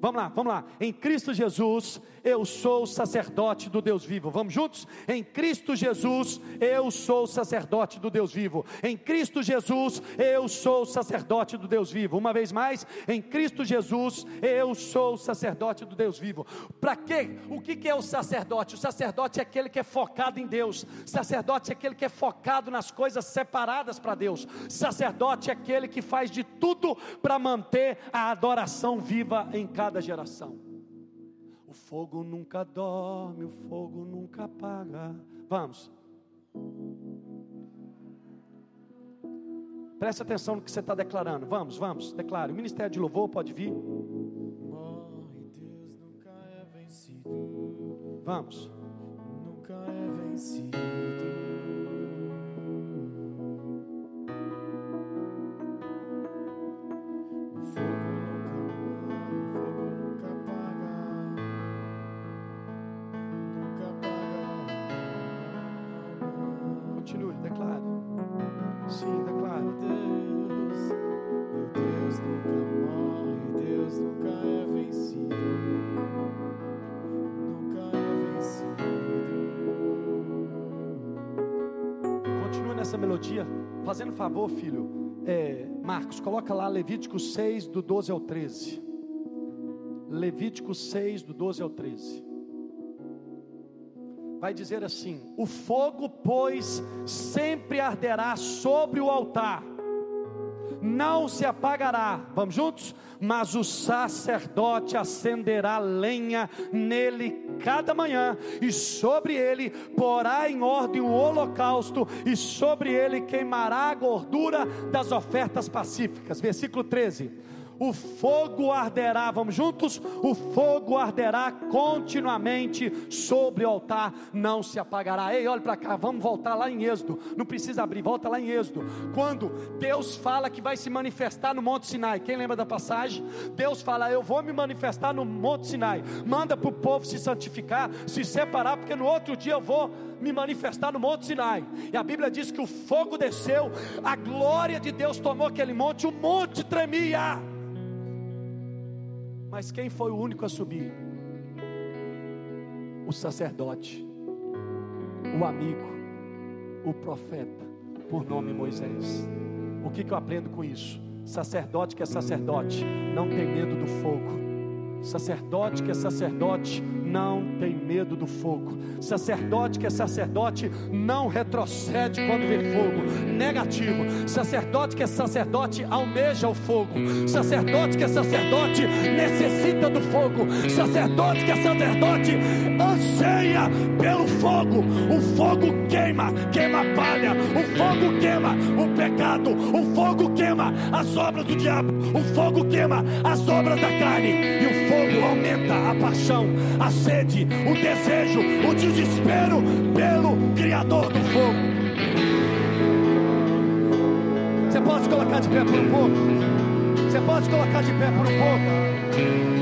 Vamos lá, vamos lá. Em Cristo Jesus, eu sou sacerdote do Deus vivo. Vamos juntos? Em Cristo Jesus, eu sou sacerdote do Deus vivo. Em Cristo Jesus, eu sou sacerdote do Deus vivo. Uma vez mais, em Cristo Jesus, eu sou sacerdote do Deus vivo. Para quê? O que é o sacerdote? O sacerdote é aquele que é focado em Deus. Sacerdote é aquele que é focado nas coisas separadas para Deus. Sacerdote é aquele que faz de tudo para manter a adoração viva em cada geração. O fogo nunca dorme, o fogo nunca apaga. Vamos. Preste atenção no que você está declarando. Vamos, vamos, declare. O ministério de louvor pode vir. Morre, Deus nunca é vencido. Vamos. Nunca é vencido. Fazendo favor, filho, é, Marcos, coloca lá Levítico 6, do 12 ao 13. Levítico 6, do 12 ao 13. Vai dizer assim: O fogo, pois, sempre arderá sobre o altar, não se apagará. Vamos juntos? Mas o sacerdote acenderá lenha nele cada manhã, e sobre ele porá em ordem o holocausto, e sobre ele queimará a gordura das ofertas pacíficas. Versículo 13 o fogo arderá, vamos juntos? O fogo arderá continuamente sobre o altar, não se apagará. Ei, olha para cá, vamos voltar lá em Êxodo, não precisa abrir, volta lá em Êxodo. Quando Deus fala que vai se manifestar no Monte Sinai, quem lembra da passagem? Deus fala: Eu vou me manifestar no Monte Sinai, manda para o povo se santificar, se separar, porque no outro dia eu vou me manifestar no Monte Sinai. E a Bíblia diz que o fogo desceu, a glória de Deus tomou aquele monte, o monte tremia. Mas quem foi o único a subir? O sacerdote, o amigo, o profeta, por nome Moisés. O que, que eu aprendo com isso? Sacerdote que é sacerdote, não tem medo do fogo. Sacerdote que é sacerdote, não tem medo do fogo. Sacerdote que é sacerdote não retrocede quando vê fogo. Negativo. Sacerdote que é sacerdote almeja o fogo. Sacerdote que é sacerdote necessita do fogo. Sacerdote que é sacerdote anseia pelo fogo. O fogo queima, queima a palha. O fogo queima o pecado. O fogo queima as obras do diabo. O fogo queima as obras da carne. E o fogo aumenta a paixão, a sede, o desejo, o desespero pelo Criador do fogo. Você pode colocar de pé por um pouco? Você pode colocar de pé por um pouco?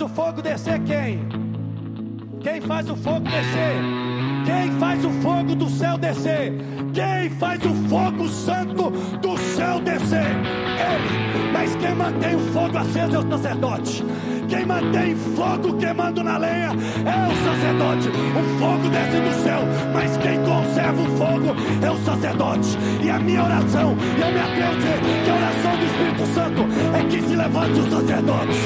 Faz o fogo descer quem? Quem faz o fogo descer? Quem faz o fogo do céu descer? Quem faz o fogo santo do céu descer? Ele. Mas quem mantém o fogo aceso é o sacerdote. Quem mantém fogo queimando na lenha é o sacerdote. O fogo desce do céu, mas quem conserva o fogo é o sacerdote. E a minha oração, e eu me atrevo que a oração do Espírito Santo é que se levante os sacerdotes,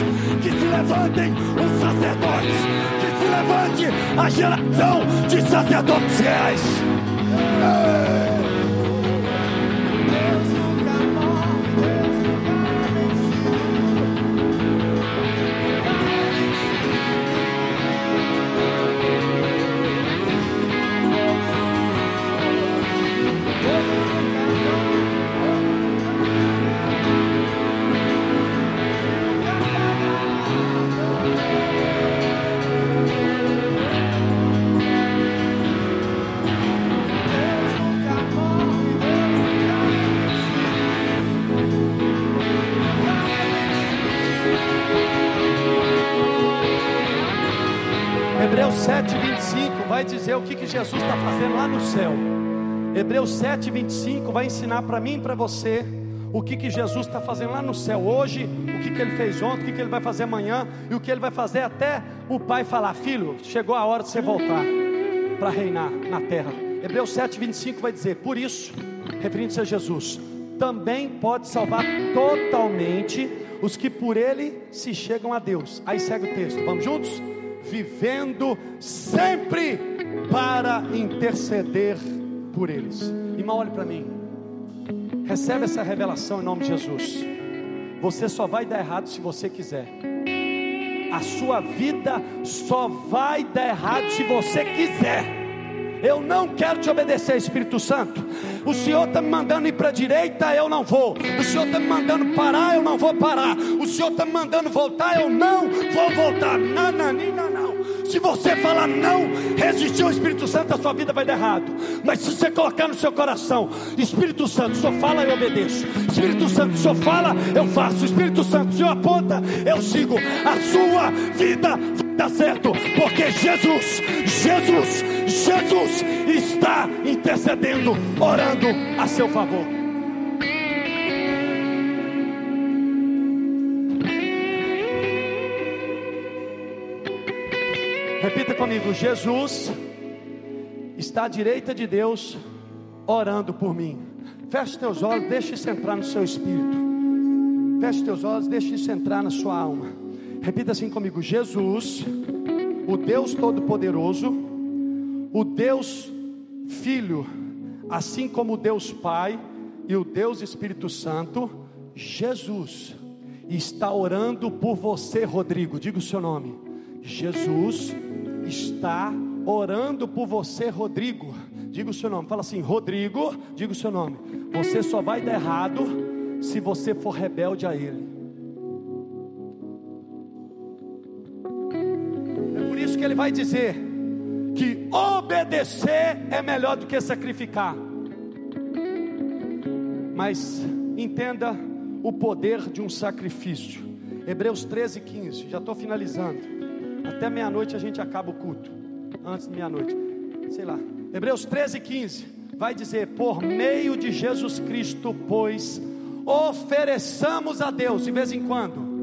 que se levantem os sacerdotes, que se levante a geração de sacerdotes reais. Céu. Hebreus 7, 25 vai ensinar para mim e para você o que, que Jesus está fazendo lá no céu hoje, o que, que ele fez ontem, o que, que ele vai fazer amanhã e o que ele vai fazer até o Pai falar: Filho, chegou a hora de você voltar para reinar na terra. Hebreus 7, 25 vai dizer: Por isso, referindo-se a Jesus, também pode salvar totalmente os que por ele se chegam a Deus. Aí segue o texto, vamos juntos? Vivendo sempre para interceder por eles. Irmão, olhe para mim. Recebe essa revelação em nome de Jesus. Você só vai dar errado se você quiser. A sua vida só vai dar errado se você quiser. Eu não quero te obedecer, Espírito Santo. O Senhor está me mandando ir para a direita, eu não vou. O Senhor está me mandando parar, eu não vou parar. O Senhor está me mandando voltar, eu não vou voltar. Nananina, não. Se você falar não, resistir ao Espírito Santo, a sua vida vai dar errado. Mas se você colocar no seu coração, Espírito Santo, só fala, eu obedeço. Espírito Santo, só fala, eu faço. Espírito Santo, se eu aponta, eu sigo. A sua vida dar certo, porque Jesus, Jesus, Jesus está intercedendo, orando a seu favor. Repita comigo: Jesus está à direita de Deus, orando por mim. Feche teus olhos, deixe isso entrar no seu espírito. Feche teus olhos, deixe isso entrar na sua alma. Repita assim comigo: Jesus, o Deus Todo-Poderoso, o Deus Filho, assim como o Deus Pai e o Deus Espírito Santo, Jesus está orando por você, Rodrigo. Diga o seu nome. Jesus está orando por você, Rodrigo. Diga o seu nome, fala assim: Rodrigo, diga o seu nome. Você só vai dar errado se você for rebelde a Ele. É por isso que ele vai dizer que obedecer é melhor do que sacrificar. Mas entenda o poder de um sacrifício. Hebreus 13, 15. Já estou finalizando. Até meia-noite a gente acaba o culto. Antes de meia-noite. Sei lá. Hebreus 13, 15. Vai dizer: Por meio de Jesus Cristo, pois, ofereçamos a Deus de vez em quando.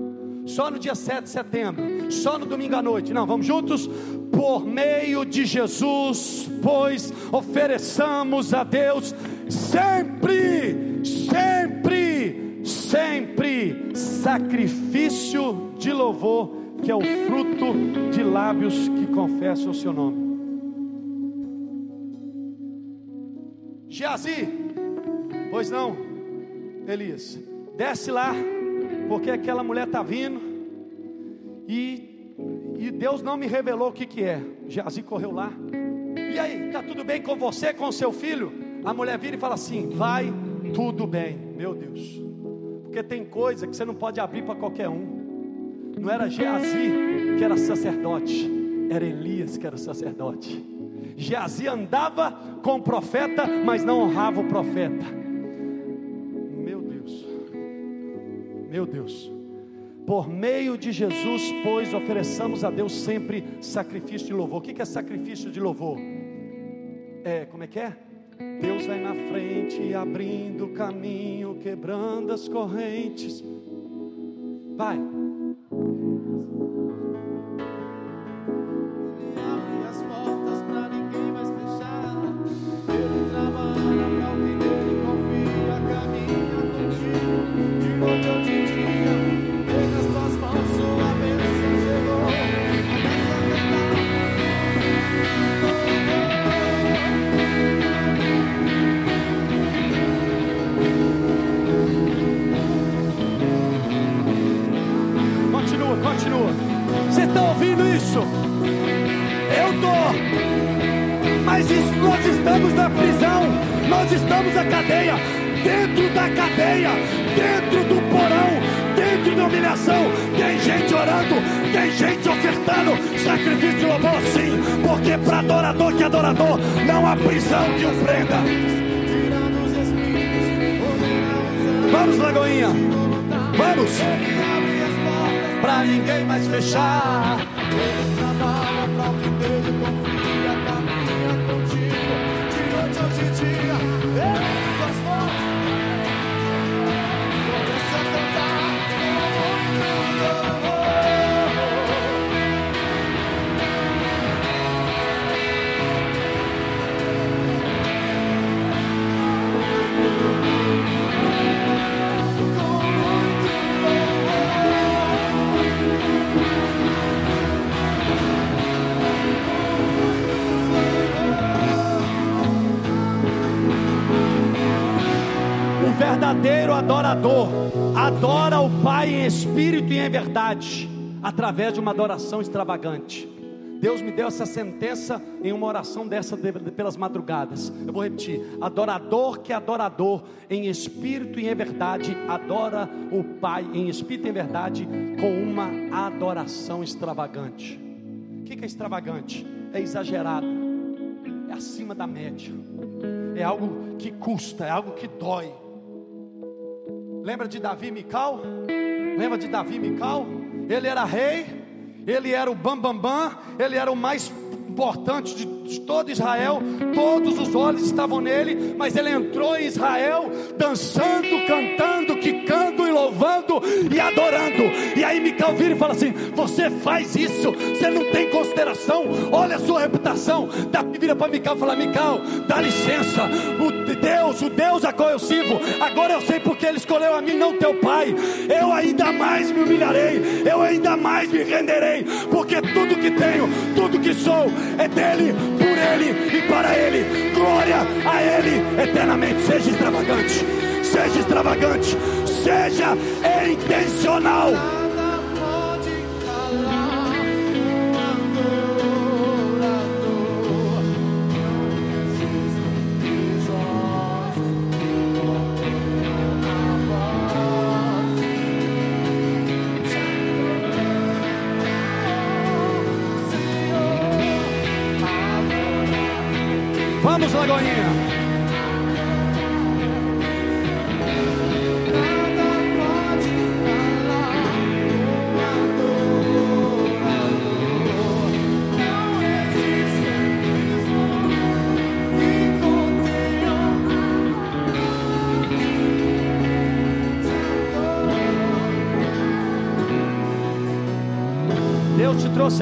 Só no dia 7 de setembro. Só no domingo à noite. Não, vamos juntos? Por meio de Jesus, pois, ofereçamos a Deus sempre, sempre, sempre sacrifício de louvor que é o fruto de lábios que confessam o seu nome. Geazi, pois não, Elias, desce lá, porque aquela mulher está vindo, e, e Deus não me revelou o que, que é. Geazi correu lá, e aí, está tudo bem com você, com seu filho? A mulher vira e fala assim: vai tudo bem, meu Deus, porque tem coisa que você não pode abrir para qualquer um. Não era Geazi que era sacerdote, era Elias que era sacerdote. Geazi andava com o profeta, mas não honrava o profeta. Meu Deus, meu Deus. Por meio de Jesus, pois, ofereçamos a Deus sempre sacrifício de louvor. O que é sacrifício de louvor? É, como é que é? Deus vai na frente, abrindo o caminho, quebrando as correntes. Vai. quebramos a cadeia, dentro da cadeia, dentro do porão, dentro da humilhação. Tem gente orando, tem gente ofertando sacrifício de louvor, sim, porque para adorador que é adorador não há prisão que ofrenda. Vamos, Lagoinha, vamos. Para ninguém mais fechar. Verdadeiro adorador adora o Pai em espírito e em verdade, através de uma adoração extravagante. Deus me deu essa sentença em uma oração dessa de, de, pelas madrugadas. Eu vou repetir: adorador que é adorador em espírito e em verdade, adora o Pai em espírito e em verdade, com uma adoração extravagante que é extravagante? É exagerado, é acima da média, é algo que custa, é algo que dói. Lembra de Davi Mical? Lembra de Davi Mical? Ele era rei, ele era o bambambam, bam, bam, ele era o mais importante de, de todo Israel, todos os olhos estavam nele, mas ele entrou em Israel dançando, cantando, quicando e louvando e adorando. E aí Mical vira e fala assim: Você faz isso, você não tem consideração, olha a sua reputação. Davi vira para Mical e fala: Mical, dá licença, o Deus, o Deus a qual eu sirvo, agora eu sei porque ele escolheu a mim, não teu pai. Eu ainda mais me humilharei, eu ainda mais me renderei, porque tudo que tenho, tudo que sou, é dele, por ele e para ele. Glória a ele eternamente. Seja extravagante, seja extravagante, seja intencional.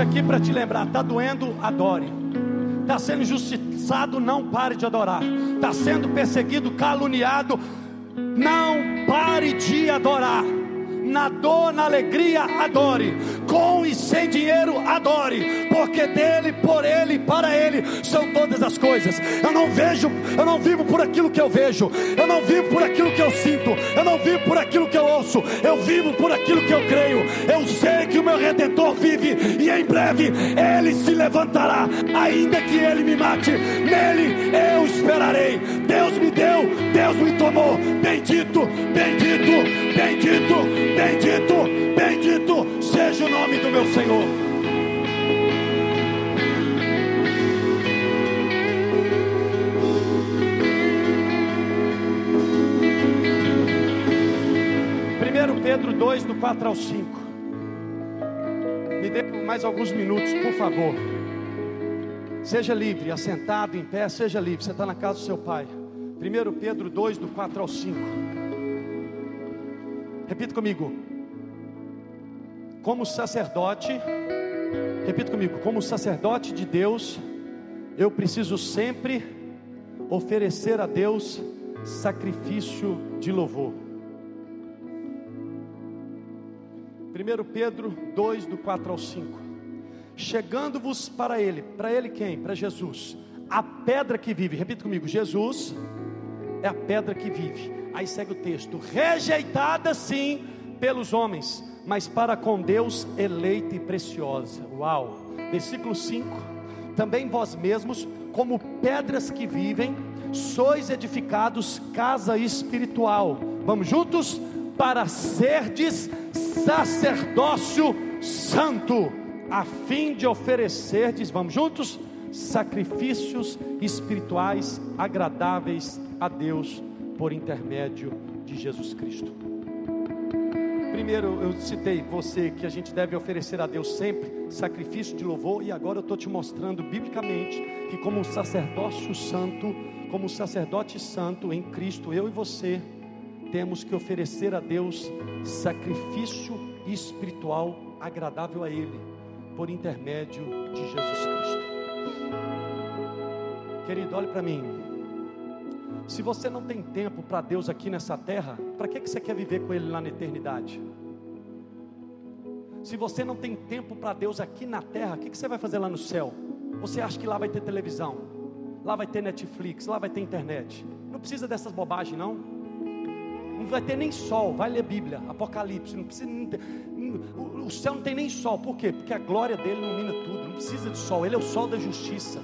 Aqui para te lembrar, está doendo, adore. Está sendo injustiçado não pare de adorar. Está sendo perseguido, caluniado, não pare de adorar. Na dor, na alegria, adore. Com e sem dinheiro, adore. Porque dele, por ele, para ele são todas as coisas. Eu não vejo, eu não vivo por aquilo que eu vejo. Eu não vivo por aquilo que eu sinto. Eu não vivo por aquilo que eu ouço. Eu vivo por aquilo que eu creio. Eu sei que o meu redentor vive e em breve ele se levantará. Ainda que ele me mate, nele eu esperarei. Deus me deu, Deus me tomou. Bendito, bendito, bendito Bendito, bendito seja o nome do meu Senhor. Pedro 2, do 4 ao 5. Me dê mais alguns minutos, por favor. Seja livre, assentado, em pé, seja livre. Você está na casa do seu pai. 1 Pedro 2, do 4 ao 5. Repita comigo. Como sacerdote, repita comigo, como sacerdote de Deus, eu preciso sempre oferecer a Deus sacrifício de louvor. 1 Pedro 2, do 4 ao 5. Chegando-vos para Ele, para Ele quem? Para Jesus, a pedra que vive, repita comigo: Jesus é a pedra que vive Aí segue o texto: rejeitada sim pelos homens, mas para com Deus eleita e preciosa. Uau! Versículo 5: Também vós mesmos, como pedras que vivem, sois edificados casa espiritual. Vamos juntos? Para serdes sacerdócio santo, a fim de oferecerdes, vamos juntos? Sacrifícios espirituais agradáveis a Deus por intermédio de Jesus Cristo. Primeiro, eu citei você que a gente deve oferecer a Deus sempre sacrifício de louvor, e agora eu estou te mostrando biblicamente que, como sacerdócio santo, como sacerdote santo em Cristo, eu e você temos que oferecer a Deus sacrifício espiritual agradável a Ele, por intermédio de Jesus Cristo. Querido, olhe para mim. Se você não tem tempo para Deus aqui nessa terra, para que, que você quer viver com Ele lá na eternidade? Se você não tem tempo para Deus aqui na terra, o que, que você vai fazer lá no céu? Você acha que lá vai ter televisão, lá vai ter Netflix, lá vai ter internet? Não precisa dessas bobagens, não. Não vai ter nem sol, vai ler Bíblia, Apocalipse. Não precisa, não, o céu não tem nem sol, por quê? Porque a glória dele ilumina tudo. Não precisa de sol, ele é o sol da justiça.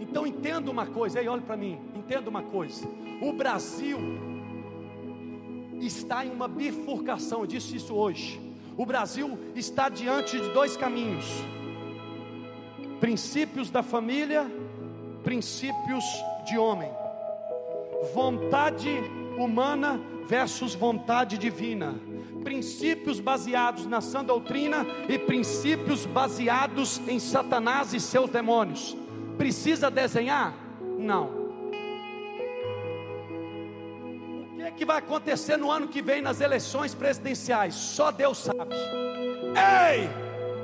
Então entenda uma coisa, aí olhe para mim, entenda uma coisa. O Brasil está em uma bifurcação, eu disse isso hoje. O Brasil está diante de dois caminhos. princípios da família, princípios de homem, vontade humana versus vontade divina, princípios baseados na sã doutrina e princípios baseados em Satanás e seus demônios. Precisa desenhar? Não. O que, é que vai acontecer no ano que vem nas eleições presidenciais? Só Deus sabe. Ei!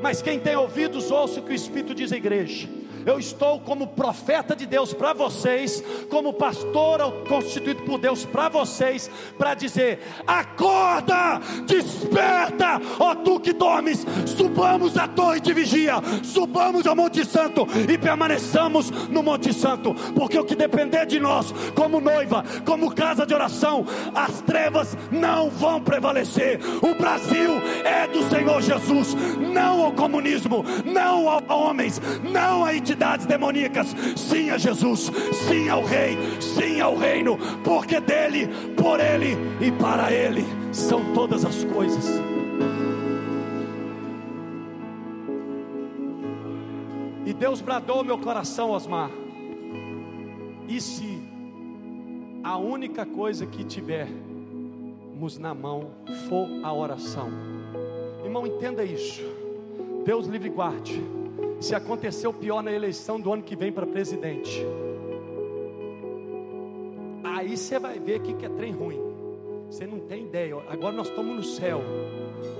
Mas quem tem ouvidos, ouça o que o Espírito diz à igreja. Eu estou como profeta de Deus para vocês, como pastor constituído por Deus para vocês, para dizer: acorda, desperta, ó tu que dormes, subamos a torre de vigia, subamos ao Monte Santo e permaneçamos no Monte Santo, porque o que depender de nós, como noiva, como casa de oração, as trevas não vão prevalecer. O Brasil é do Senhor Jesus, não ao comunismo, não a homens, não a entidade entidades demoníacas. Sim a Jesus, sim ao Rei, sim ao reino, porque dele, por ele e para ele são todas as coisas. E Deus bradou meu coração, Osmar. E se a única coisa que tivermos na mão for a oração? Irmão, entenda isso. Deus livre guarde se aconteceu pior na eleição do ano que vem para presidente. Aí você vai ver que é trem ruim. Você não tem ideia. Agora nós estamos no céu.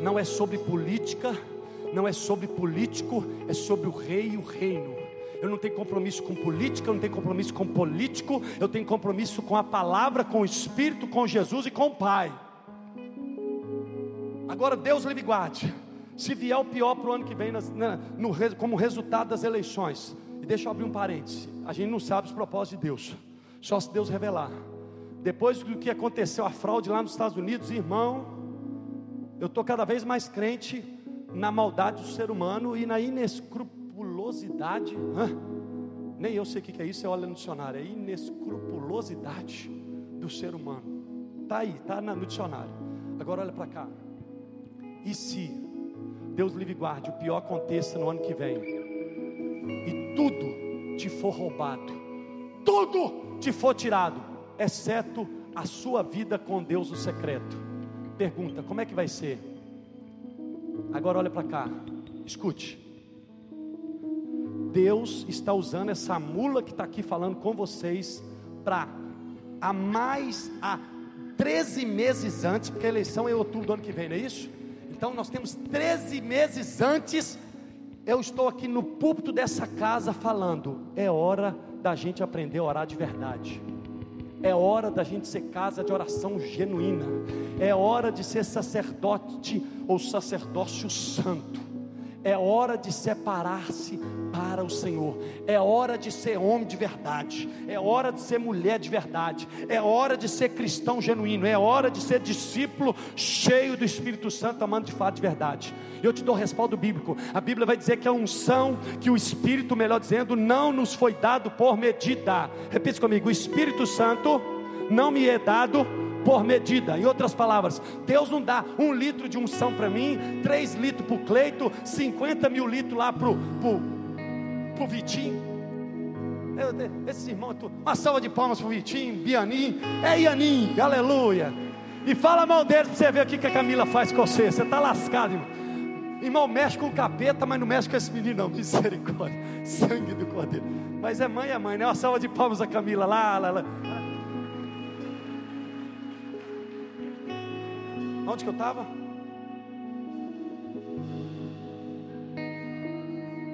Não é sobre política, não é sobre político, é sobre o rei e o reino. Eu não tenho compromisso com política, eu não tenho compromisso com político, eu tenho compromisso com a palavra, com o Espírito, com Jesus e com o Pai. Agora Deus lhe guarde se vier o pior para o ano que vem, nas, na, no, como resultado das eleições, e deixa eu abrir um parêntese: a gente não sabe os propósitos de Deus, só se Deus revelar. Depois do que aconteceu, a fraude lá nos Estados Unidos, irmão, eu estou cada vez mais crente na maldade do ser humano e na inescrupulosidade. Hã? Nem eu sei o que é isso, você olha no dicionário, é inescrupulosidade do ser humano. Está aí, está no dicionário. Agora olha para cá. E se Deus livre guarde, o pior aconteça no ano que vem, e tudo te for roubado, tudo te for tirado, exceto a sua vida com Deus no secreto. Pergunta: como é que vai ser? Agora olha para cá, escute. Deus está usando essa mula que está aqui falando com vocês para a mais a 13 meses antes, porque a eleição é em outubro do ano que vem, não é isso? Então nós temos 13 meses antes, eu estou aqui no púlpito dessa casa falando, é hora da gente aprender a orar de verdade. É hora da gente ser casa de oração genuína. É hora de ser sacerdote ou sacerdócio santo. É hora de separar-se para o Senhor. É hora de ser homem de verdade. É hora de ser mulher de verdade. É hora de ser cristão genuíno. É hora de ser discípulo cheio do Espírito Santo, amando de fato de verdade. Eu te dou respaldo bíblico. A Bíblia vai dizer que a unção que o Espírito, melhor dizendo, não nos foi dado por medida. Repita comigo: o Espírito Santo não me é dado por medida. Em outras palavras, Deus não dá um litro de unção para mim, três litros para o Cleito, 50 mil litros lá para o Vitinho. Esses irmãos, uma salva de palmas para o Vitinho, Bianim, é Ianim, aleluia. E fala mal dele para você ver o que, que a Camila faz com você. Você está lascado, irmão. Irmão, mexe com o capeta, mas não mexe com esse menino, não. Misericórdia. Sangue do cordeiro. Mas é mãe, é mãe, né? Uma salva de palmas a Camila lá, lá, lá. Onde que eu estava?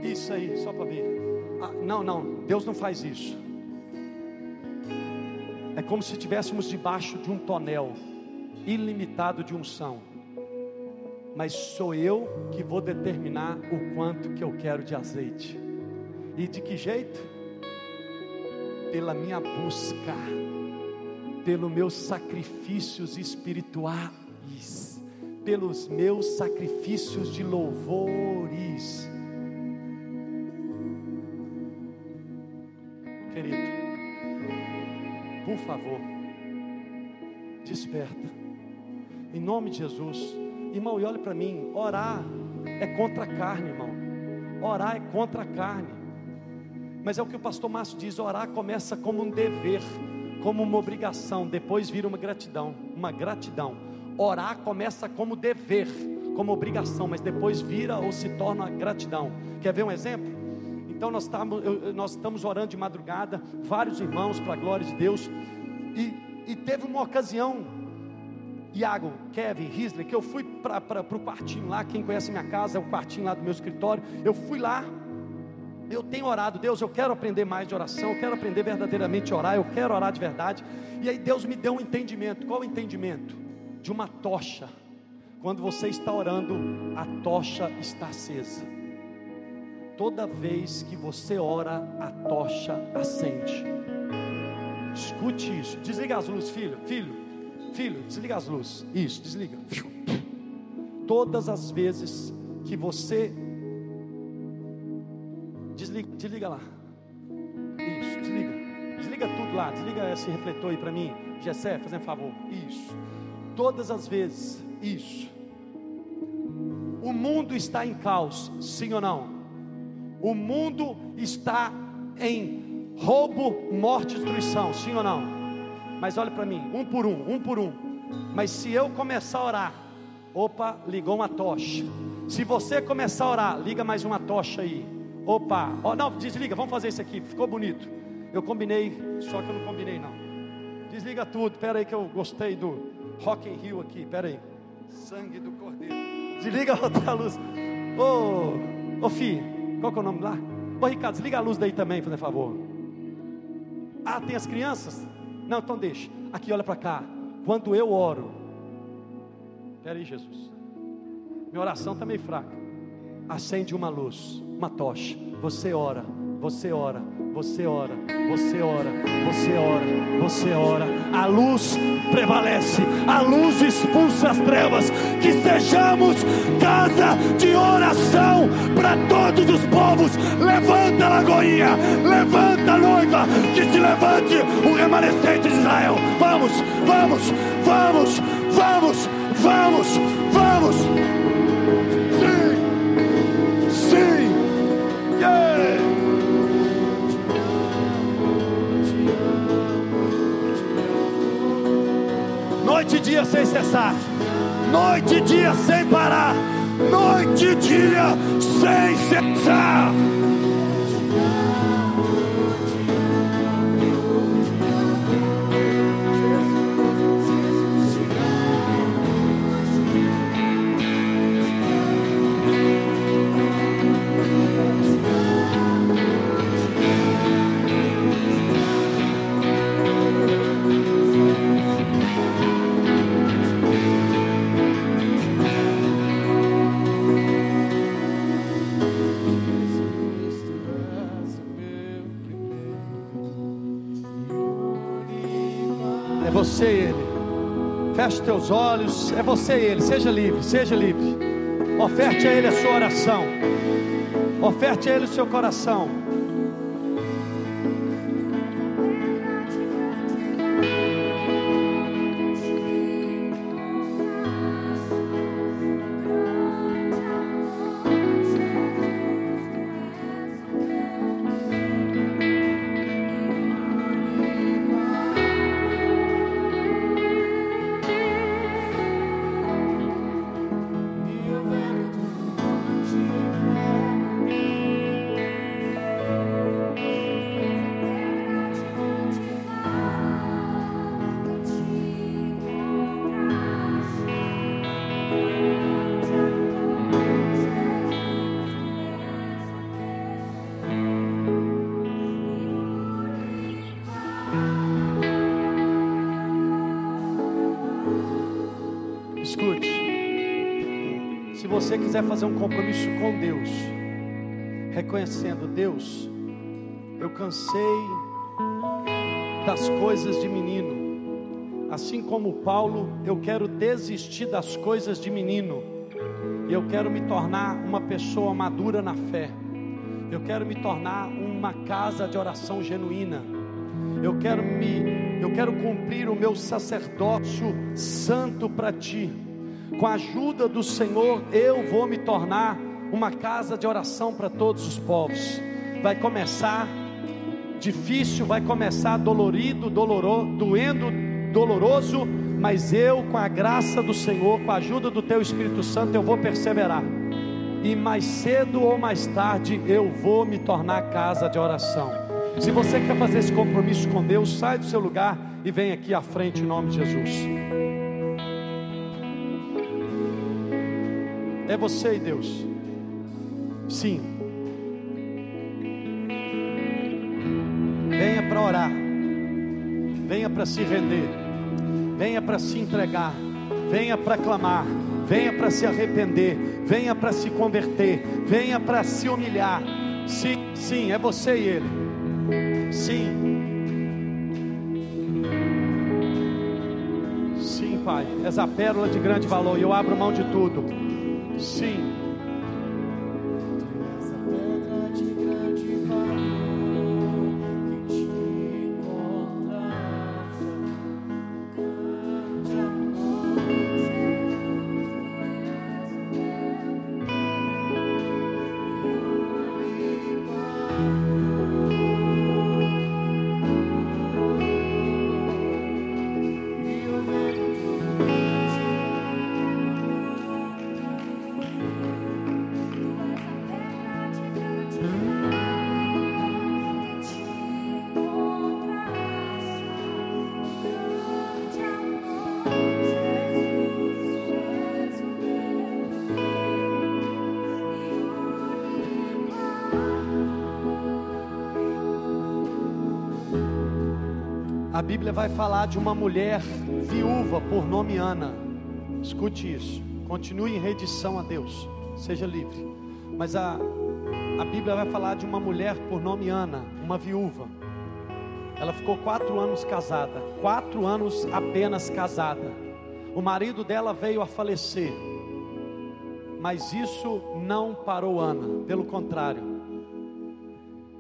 Isso aí, só para ver. Ah, não, não, Deus não faz isso. É como se estivéssemos debaixo de um tonel ilimitado de unção. Mas sou eu que vou determinar o quanto que eu quero de azeite. E de que jeito? Pela minha busca, pelos meus sacrifícios espirituais pelos meus sacrifícios de louvores. Querido, por favor, desperta, em nome de Jesus, irmão, e olhe para mim: orar é contra a carne, irmão, orar é contra a carne. Mas é o que o pastor Márcio diz: orar começa como um dever, como uma obrigação, depois vira uma gratidão, uma gratidão. Orar começa como dever, como obrigação, mas depois vira ou se torna gratidão. Quer ver um exemplo? Então nós estamos, nós estamos orando de madrugada, vários irmãos para a glória de Deus, e, e teve uma ocasião, Iago, Kevin, Risley, que eu fui para o quartinho lá, quem conhece minha casa, é o quartinho lá do meu escritório, eu fui lá, eu tenho orado, Deus, eu quero aprender mais de oração, eu quero aprender verdadeiramente a orar, eu quero orar de verdade. E aí Deus me deu um entendimento. Qual o entendimento? De uma tocha. Quando você está orando, a tocha está acesa. Toda vez que você ora, a tocha acende. Escute isso. Desliga as luzes, filho. Filho, filho, desliga as luzes. Isso, desliga. Todas as vezes que você Desliga, desliga lá. Isso, desliga. Desliga tudo lá. Desliga esse refletor aí para mim. Gessé, fazendo favor. Isso. Todas as vezes. Isso. O mundo está em caos, sim ou não? O mundo está em roubo, morte destruição, sim ou não? Mas olha para mim, um por um, um por um. Mas se eu começar a orar, opa, ligou uma tocha. Se você começar a orar, liga mais uma tocha aí. Opa, oh, não, desliga, vamos fazer isso aqui, ficou bonito. Eu combinei, só que eu não combinei não. Desliga tudo, espera aí que eu gostei do Rock in Rio aqui, espera aí. Sangue do Cordeiro. Desliga a outra luz. Ô, ô Fi, qual que é o nome lá? Ô Ricardo, desliga a luz daí também, por favor. Ah, tem as crianças? Não, então deixa. Aqui, olha para cá. Quando eu oro, espera aí, Jesus. Minha oração está meio fraca. Acende uma luz uma tocha. Você ora, você ora, você ora, você ora, você ora, você ora. A luz prevalece, a luz expulsa as trevas. Que sejamos casa de oração para todos os povos. Levanta, Lagoinha, levanta, noiva, que se levante o remanescente de Israel. Vamos, vamos, vamos, vamos, vamos, vamos. Noite e dia sem cessar, noite e dia sem parar, noite e dia sem cessar. Olhos, é você Ele. Seja livre, seja livre. Oferte a Ele a sua oração. Oferte a Ele o seu coração. Você quiser fazer um compromisso com Deus, reconhecendo Deus, eu cansei das coisas de menino. Assim como Paulo, eu quero desistir das coisas de menino. E eu quero me tornar uma pessoa madura na fé. Eu quero me tornar uma casa de oração genuína. Eu quero me eu quero cumprir o meu sacerdócio santo para ti com a ajuda do Senhor, eu vou me tornar uma casa de oração para todos os povos. Vai começar difícil, vai começar dolorido, doloro, doendo, doloroso, mas eu, com a graça do Senhor, com a ajuda do Teu Espírito Santo, eu vou perseverar. E mais cedo ou mais tarde eu vou me tornar casa de oração. Se você quer fazer esse compromisso com Deus, sai do seu lugar e vem aqui à frente em nome de Jesus. É você e Deus. Sim. Venha para orar. Venha para se render. Venha para se entregar. Venha para clamar. Venha para se arrepender. Venha para se converter. Venha para se humilhar. Sim, sim, é você e ele. Sim. Sim, Pai. És a pérola de grande valor. E eu abro mão de tudo. A Bíblia vai falar de uma mulher viúva por nome Ana. Escute isso. Continue em redição a Deus. Seja livre. Mas a, a Bíblia vai falar de uma mulher por nome Ana, uma viúva. Ela ficou quatro anos casada. Quatro anos apenas casada. O marido dela veio a falecer. Mas isso não parou Ana. Pelo contrário.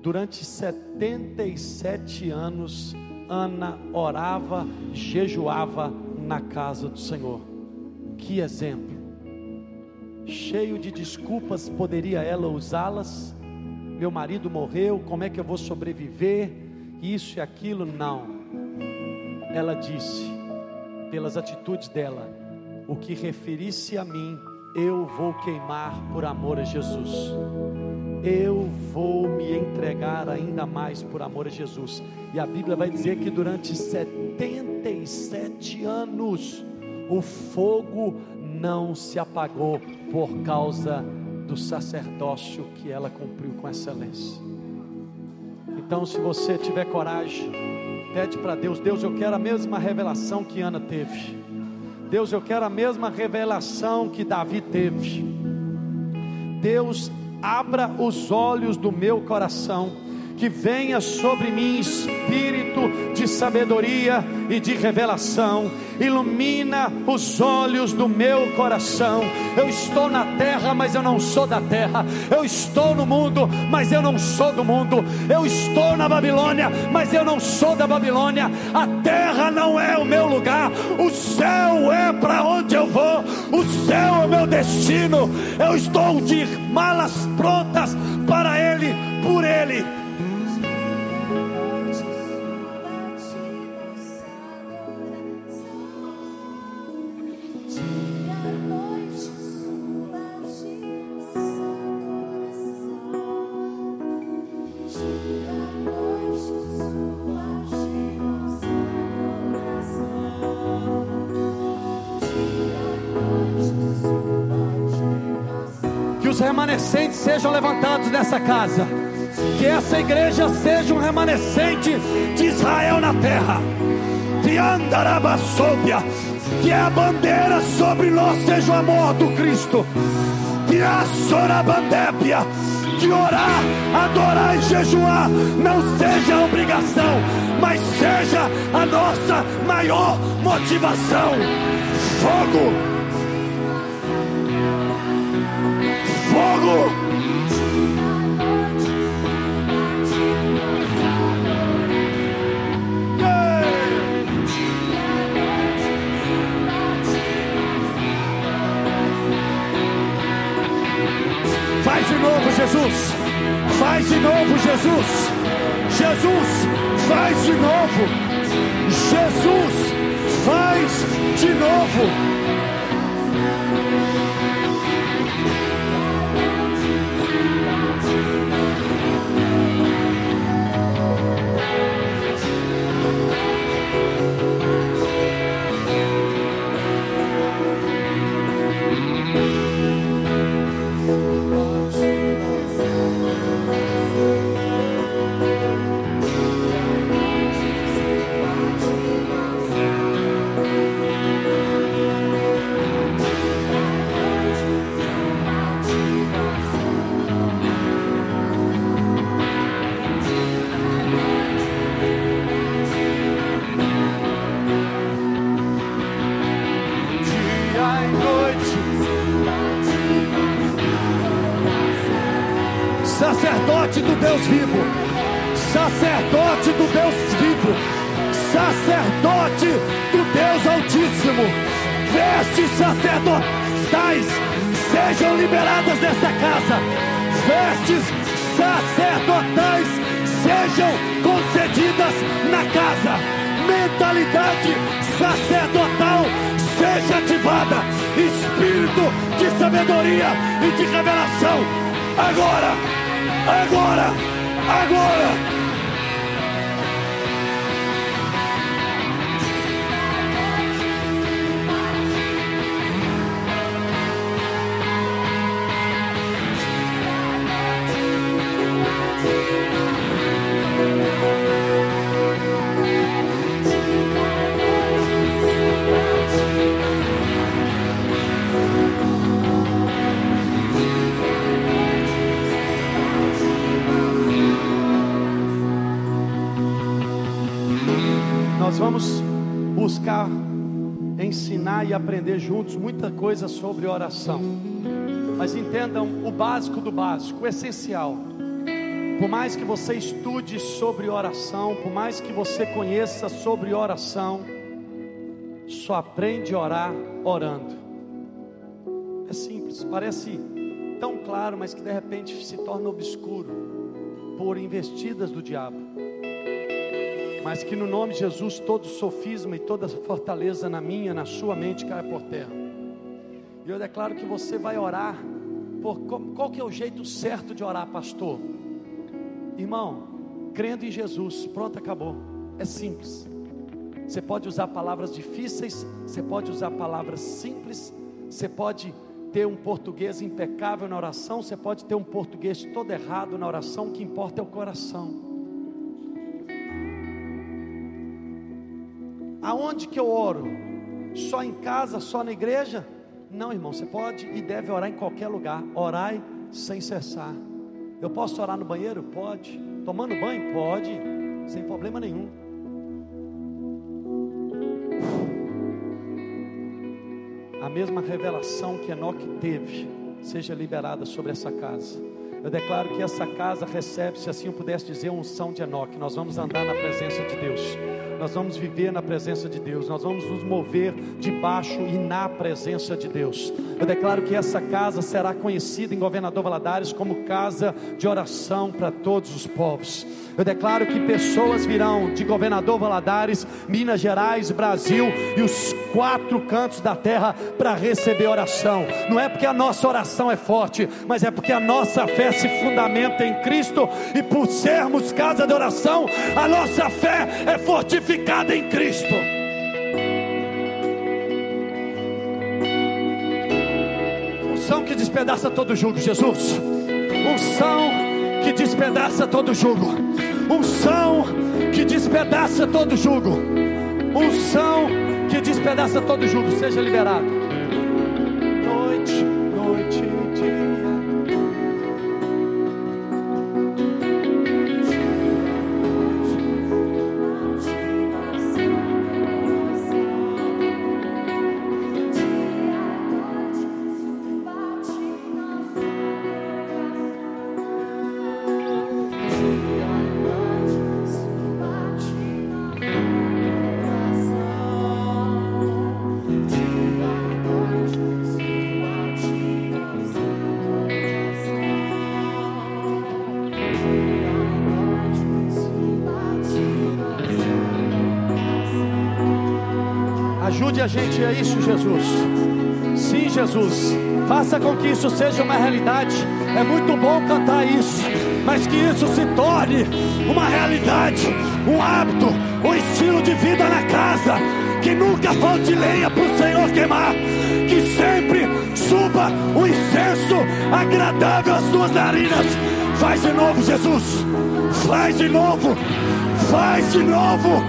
Durante 77 anos Ana orava, jejuava na casa do Senhor. Que exemplo! Cheio de desculpas, poderia ela usá-las? Meu marido morreu, como é que eu vou sobreviver? Isso e aquilo, não. Ela disse, pelas atitudes dela, o que referisse a mim, eu vou queimar por amor a Jesus eu vou me entregar ainda mais por amor a Jesus. E a Bíblia vai dizer que durante 77 anos o fogo não se apagou por causa do sacerdócio que ela cumpriu com excelência. Então, se você tiver coragem, pede para Deus: Deus, eu quero a mesma revelação que Ana teve. Deus, eu quero a mesma revelação que Davi teve. Deus, abra os olhos do meu coração, que venha sobre mim espírito de sabedoria e de revelação, ilumina os olhos do meu coração. Eu estou na terra, mas eu não sou da terra. Eu estou no mundo, mas eu não sou do mundo. Eu estou na Babilônia, mas eu não sou da Babilônia. A terra não é o meu lugar, o céu é para onde eu vou. O céu é o meu destino. Eu estou de malas prontas para Ele, por Ele. Remanescentes sejam levantados nessa casa. Que essa igreja seja um remanescente de Israel na terra. Que andarabassobia, que a bandeira sobre nós seja o amor do Cristo. Que a sorabandépia, que orar, adorar e jejuar não seja a obrigação, mas seja a nossa maior motivação. Fogo Faz de novo, Jesus. Faz de novo, Jesus. Jesus faz de novo. Jesus faz de novo. Sacerdote do Deus vivo, sacerdote do Deus vivo, sacerdote do Deus Altíssimo, vestes sacerdotais sejam liberadas dessa casa, vestes sacerdotais sejam concedidas na casa, mentalidade sacerdotal seja ativada, espírito de sabedoria e de revelação, agora Agora! Agora! E aprender juntos muita coisa sobre oração. Mas entendam o básico do básico, o essencial. Por mais que você estude sobre oração, por mais que você conheça sobre oração, só aprende a orar orando. É simples, parece tão claro, mas que de repente se torna obscuro por investidas do diabo mas que no nome de Jesus todo sofisma e toda fortaleza na minha, na sua mente caia por terra. E eu declaro que você vai orar por qual que é o jeito certo de orar, pastor? Irmão, crendo em Jesus, pronto, acabou. É simples. Você pode usar palavras difíceis, você pode usar palavras simples, você pode ter um português impecável na oração, você pode ter um português todo errado na oração, o que importa é o coração. Aonde que eu oro? Só em casa, só na igreja? Não, irmão, você pode e deve orar em qualquer lugar. Orai sem cessar. Eu posso orar no banheiro? Pode. Tomando banho? Pode. Sem problema nenhum. A mesma revelação que Enoque teve, seja liberada sobre essa casa. Eu declaro que essa casa recebe, se assim eu pudesse dizer, unção de Enoque. Nós vamos andar na presença de Deus nós vamos viver na presença de Deus, nós vamos nos mover debaixo e na presença de Deus. Eu declaro que essa casa será conhecida em Governador Valadares como casa de oração para todos os povos. Eu declaro que pessoas virão de Governador Valadares, Minas Gerais, Brasil e os quatro cantos da terra para receber oração. Não é porque a nossa oração é forte, mas é porque a nossa fé se fundamenta em Cristo e por sermos casa de oração, a nossa fé é fortificada em Cristo. Unção que despedaça todo jugo, Jesus. Unção que despedaça todo jugo. Unção que despedaça todo jugo. Unção que despedaça todo jugo. Seja liberado. Jesus. Sim, Jesus. Faça com que isso seja uma realidade. É muito bom cantar isso, mas que isso se torne uma realidade, um hábito, um estilo de vida na casa. Que nunca falte lenha para o Senhor queimar. Que sempre suba o incenso agradável às tuas narinas. Faz de novo, Jesus. Faz de novo. Faz de novo.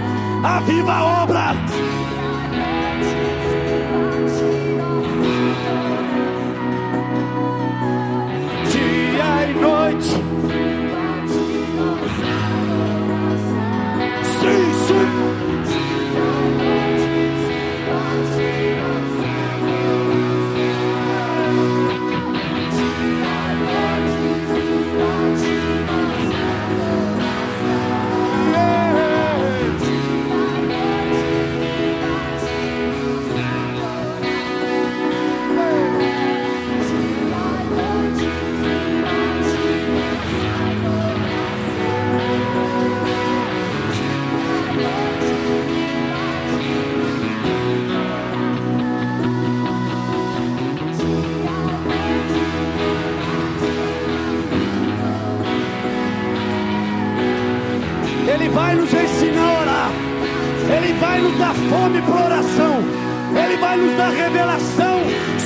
A obra. Vai nos ensinar a orar. Ele vai nos dar fome para oração. Ele vai nos dar revelação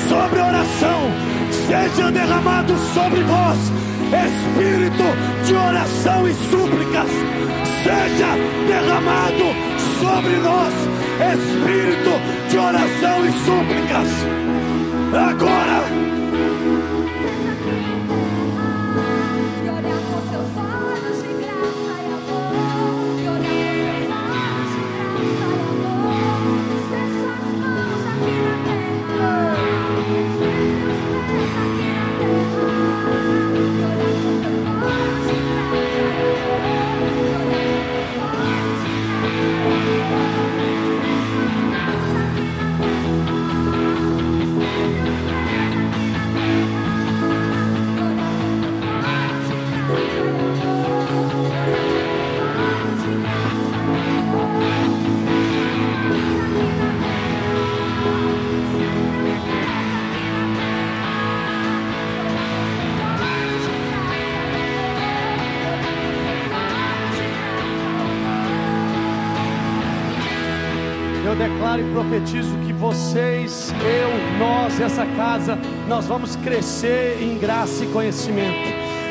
sobre oração. Seja derramado sobre vós espírito de oração e súplicas. Seja derramado sobre nós espírito de oração e súplicas. Agora. Declaro e profetizo que vocês, eu, nós, essa casa, nós vamos crescer em graça e conhecimento.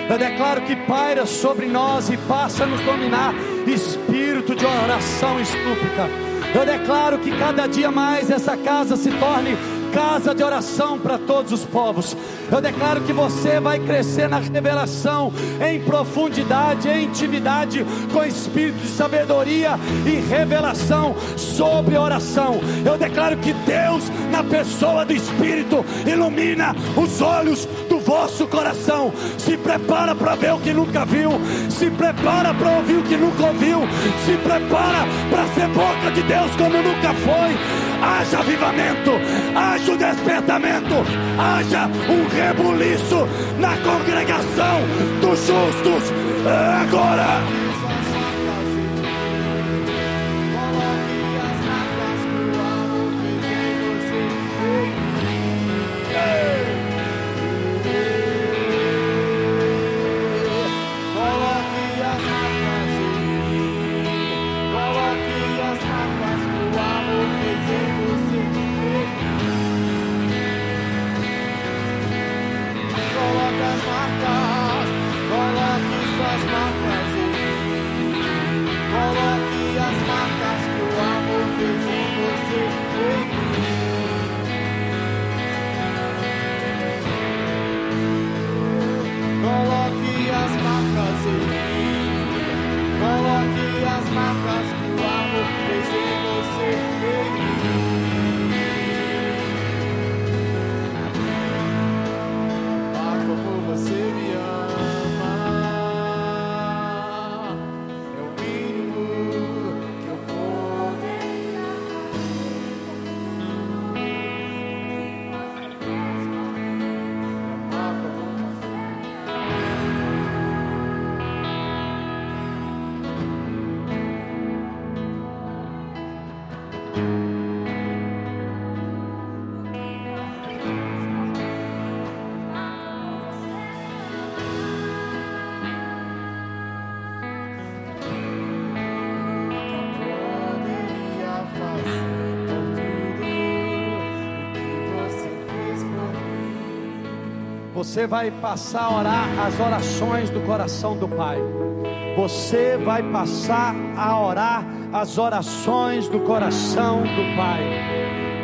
Eu declaro que paira sobre nós e passa a nos dominar espírito de oração e súplica. Eu declaro que cada dia mais essa casa se torne casa de oração para todos os povos. Eu declaro que você vai crescer na revelação, em profundidade, em intimidade, com espírito de sabedoria e revelação sobre oração. Eu declaro que Deus, na pessoa do Espírito, ilumina os olhos do vosso coração. Se prepara para ver o que nunca viu, se prepara para ouvir o que nunca ouviu, se prepara para ser boca de Deus como nunca foi haja avivamento, haja o despertamento, haja um rebuliço na congregação dos justos agora. Você vai passar a orar as orações do coração do Pai. Você vai passar a orar as orações do coração do Pai.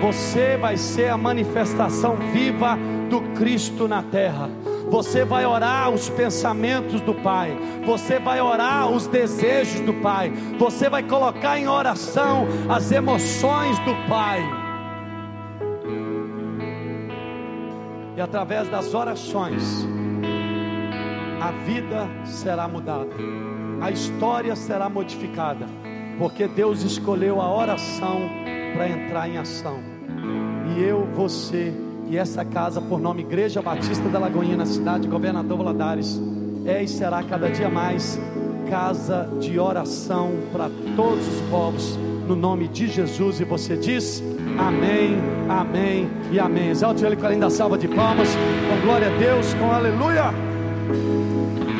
Você vai ser a manifestação viva do Cristo na terra. Você vai orar os pensamentos do Pai. Você vai orar os desejos do Pai. Você vai colocar em oração as emoções do Pai. Através das orações, a vida será mudada, a história será modificada, porque Deus escolheu a oração para entrar em ação. E eu, você e essa casa, por nome Igreja Batista da Lagoinha, na cidade de Governador Valadares, é e será cada dia mais casa de oração para todos os povos, no nome de Jesus. E você diz: Amém, Amém e Amém. Exalte ele com a linda salva de palmas, com glória a Deus, com aleluia.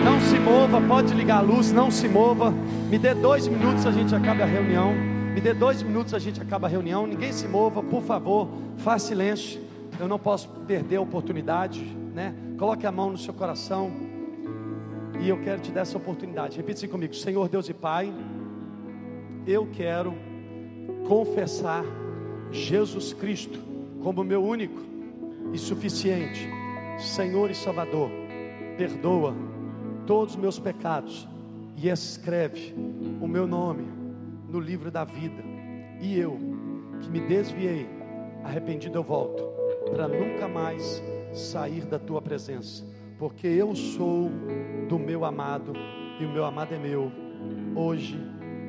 Não se mova, pode ligar a luz, não se mova. Me dê dois minutos, a gente acaba a reunião. Me dê dois minutos, a gente acaba a reunião. Ninguém se mova, por favor, faça silêncio. Eu não posso perder a oportunidade, né? Coloque a mão no seu coração. E eu quero te dar essa oportunidade. Repita assim comigo: Senhor Deus e Pai, eu quero confessar Jesus Cristo como meu único e suficiente Senhor e Salvador. Perdoa todos os meus pecados e escreve o meu nome no livro da vida. E eu, que me desviei, arrependido eu volto, para nunca mais sair da tua presença, porque eu sou do meu amado e o meu amado é meu, hoje,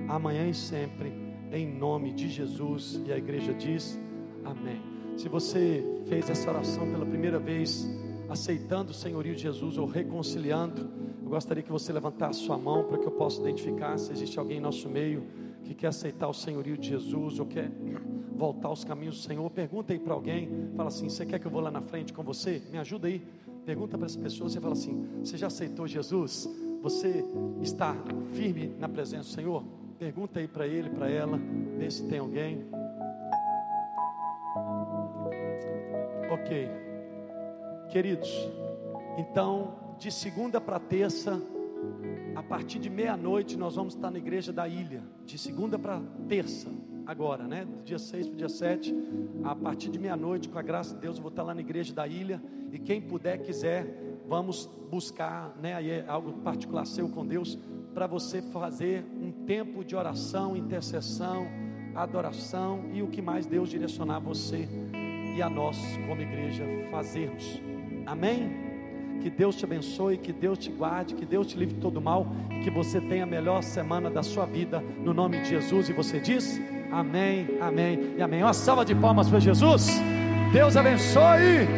amanhã e sempre, em nome de Jesus. E a igreja diz: Amém. Se você fez essa oração pela primeira vez, aceitando o senhorio de Jesus ou reconciliando, eu gostaria que você levantasse sua mão para que eu possa identificar se existe alguém em nosso meio que quer aceitar o senhorio de Jesus ou quer voltar aos caminhos do Senhor. Pergunta aí para alguém, fala assim: Você quer que eu vou lá na frente com você? Me ajuda aí. Pergunta para as pessoas, você fala assim: Você já aceitou Jesus? Você está firme na presença do Senhor? Pergunta aí para ele, para ela, vê se tem alguém. Ok, queridos, então de segunda para terça, a partir de meia-noite, nós vamos estar na igreja da ilha, de segunda para terça, agora, né? Do dia 6 para o dia 7, a partir de meia-noite, com a graça de Deus, eu vou estar lá na igreja da ilha. E quem puder, quiser, vamos buscar, né? Aí é algo particular seu com Deus, para você fazer um tempo de oração, intercessão, adoração e o que mais Deus direcionar você e a nós, como igreja, fazermos. Amém? Que Deus te abençoe, que Deus te guarde, que Deus te livre de todo mal e que você tenha a melhor semana da sua vida, no nome de Jesus. E você diz: Amém, Amém e Amém. Uma salva de palmas para Jesus. Deus abençoe.